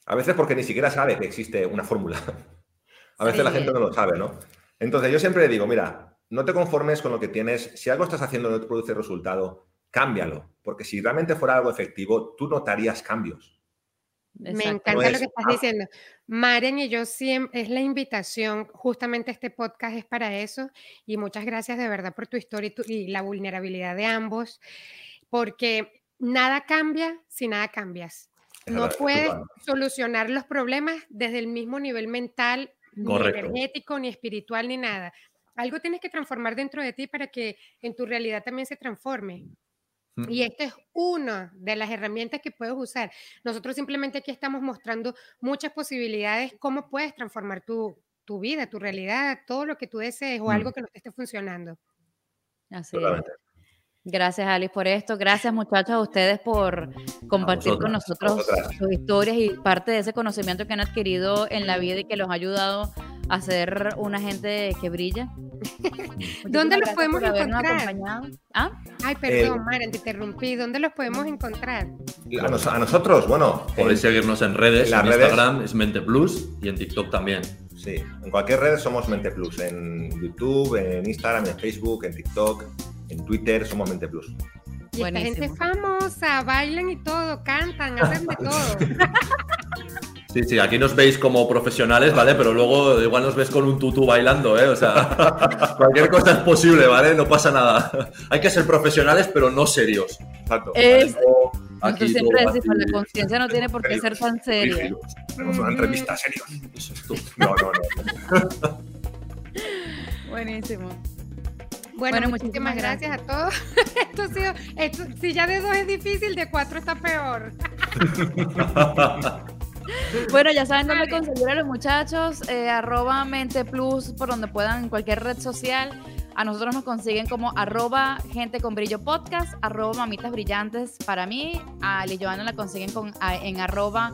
Speaker 3: A veces porque ni siquiera sabe que existe una fórmula. A veces la gente no lo sabe, ¿no? Entonces yo siempre digo, mira, no te conformes con lo que tienes. Si algo estás haciendo no te produce resultado, cámbialo. Porque si realmente fuera algo efectivo, tú notarías cambios.
Speaker 1: Me encanta lo que estás diciendo. Maren y yo siempre, es la invitación, justamente este podcast es para eso. Y muchas gracias de verdad por tu historia y, la vulnerabilidad de ambos, porque nada cambia si nada cambias. No puedes solucionar los problemas desde el mismo nivel mental, ni energético, ni espiritual, ni nada. Algo tienes que transformar dentro de ti para que en tu realidad también se transforme. Y esta es una de las herramientas que puedes usar. Nosotros simplemente aquí estamos mostrando muchas posibilidades, cómo puedes transformar tu, vida, tu realidad, todo lo que tú desees o algo mm. que no te esté funcionando.
Speaker 2: Así es. Gracias, Alice, por esto. Gracias, muchachos, a ustedes por compartir con nosotros sus historias y parte de ese conocimiento que han adquirido en la vida y que los ha ayudado a ser una gente que brilla.
Speaker 1: ¿Dónde los podemos encontrar? ¿Ah? Ay, perdón, eh, Mara, te interrumpí. ¿Dónde los podemos encontrar?
Speaker 3: A, nosotros, bueno.
Speaker 4: Podéis seguirnos en redes. En, Instagram es Mente Plus y en TikTok también.
Speaker 3: Sí, en cualquier red somos Mente Plus. En YouTube, en Instagram, en Facebook, en TikTok en Twitter somos Mente Plus.
Speaker 1: Y esta gente famosa, bailan y todo, cantan, hacen de todo.
Speaker 4: Sí, sí, aquí nos veis como profesionales, ¿vale? Pero luego igual nos ves con un tutú bailando, ¿eh? O sea, cualquier cosa es posible, ¿vale? No pasa nada. Hay que ser profesionales, pero no serios.
Speaker 2: Exacto. Es... Nosotros siempre decimos, la conciencia no tiene por qué ser tan seria.
Speaker 3: Tenemos una entrevista serios. No, no, no.
Speaker 1: Buenísimo. Bueno, muchísimas gracias, a todos. esto, ha sido, esto, si ya de dos es difícil, de cuatro está peor.
Speaker 2: Bueno, ya saben dónde conseguir a los muchachos, eh, arroba Mente Plus, por donde puedan, en cualquier red social. A nosotros nos consiguen como arroba gente con brillo podcast, arroba mamitas brillantes para mí. A Joana la consiguen con, en arroba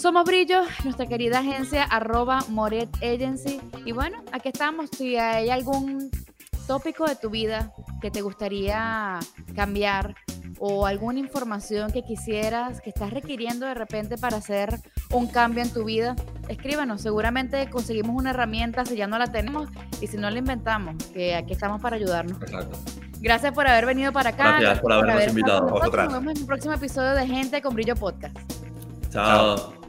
Speaker 2: somos Brillo, nuestra querida agencia arroba Moret Agency. Y bueno, aquí estamos. Si hay algún tópico de tu vida que te gustaría cambiar o alguna información que quisieras, que estás requiriendo de repente para hacer un cambio en tu vida, escríbanos. Seguramente conseguimos una herramienta si ya no la tenemos y si no la inventamos, que aquí estamos para ayudarnos. Gracias por haber venido para acá.
Speaker 4: Gracias por habernos invitado.
Speaker 2: Nos vemos en el próximo episodio de Gente con Brillo Podcast.
Speaker 4: Chao.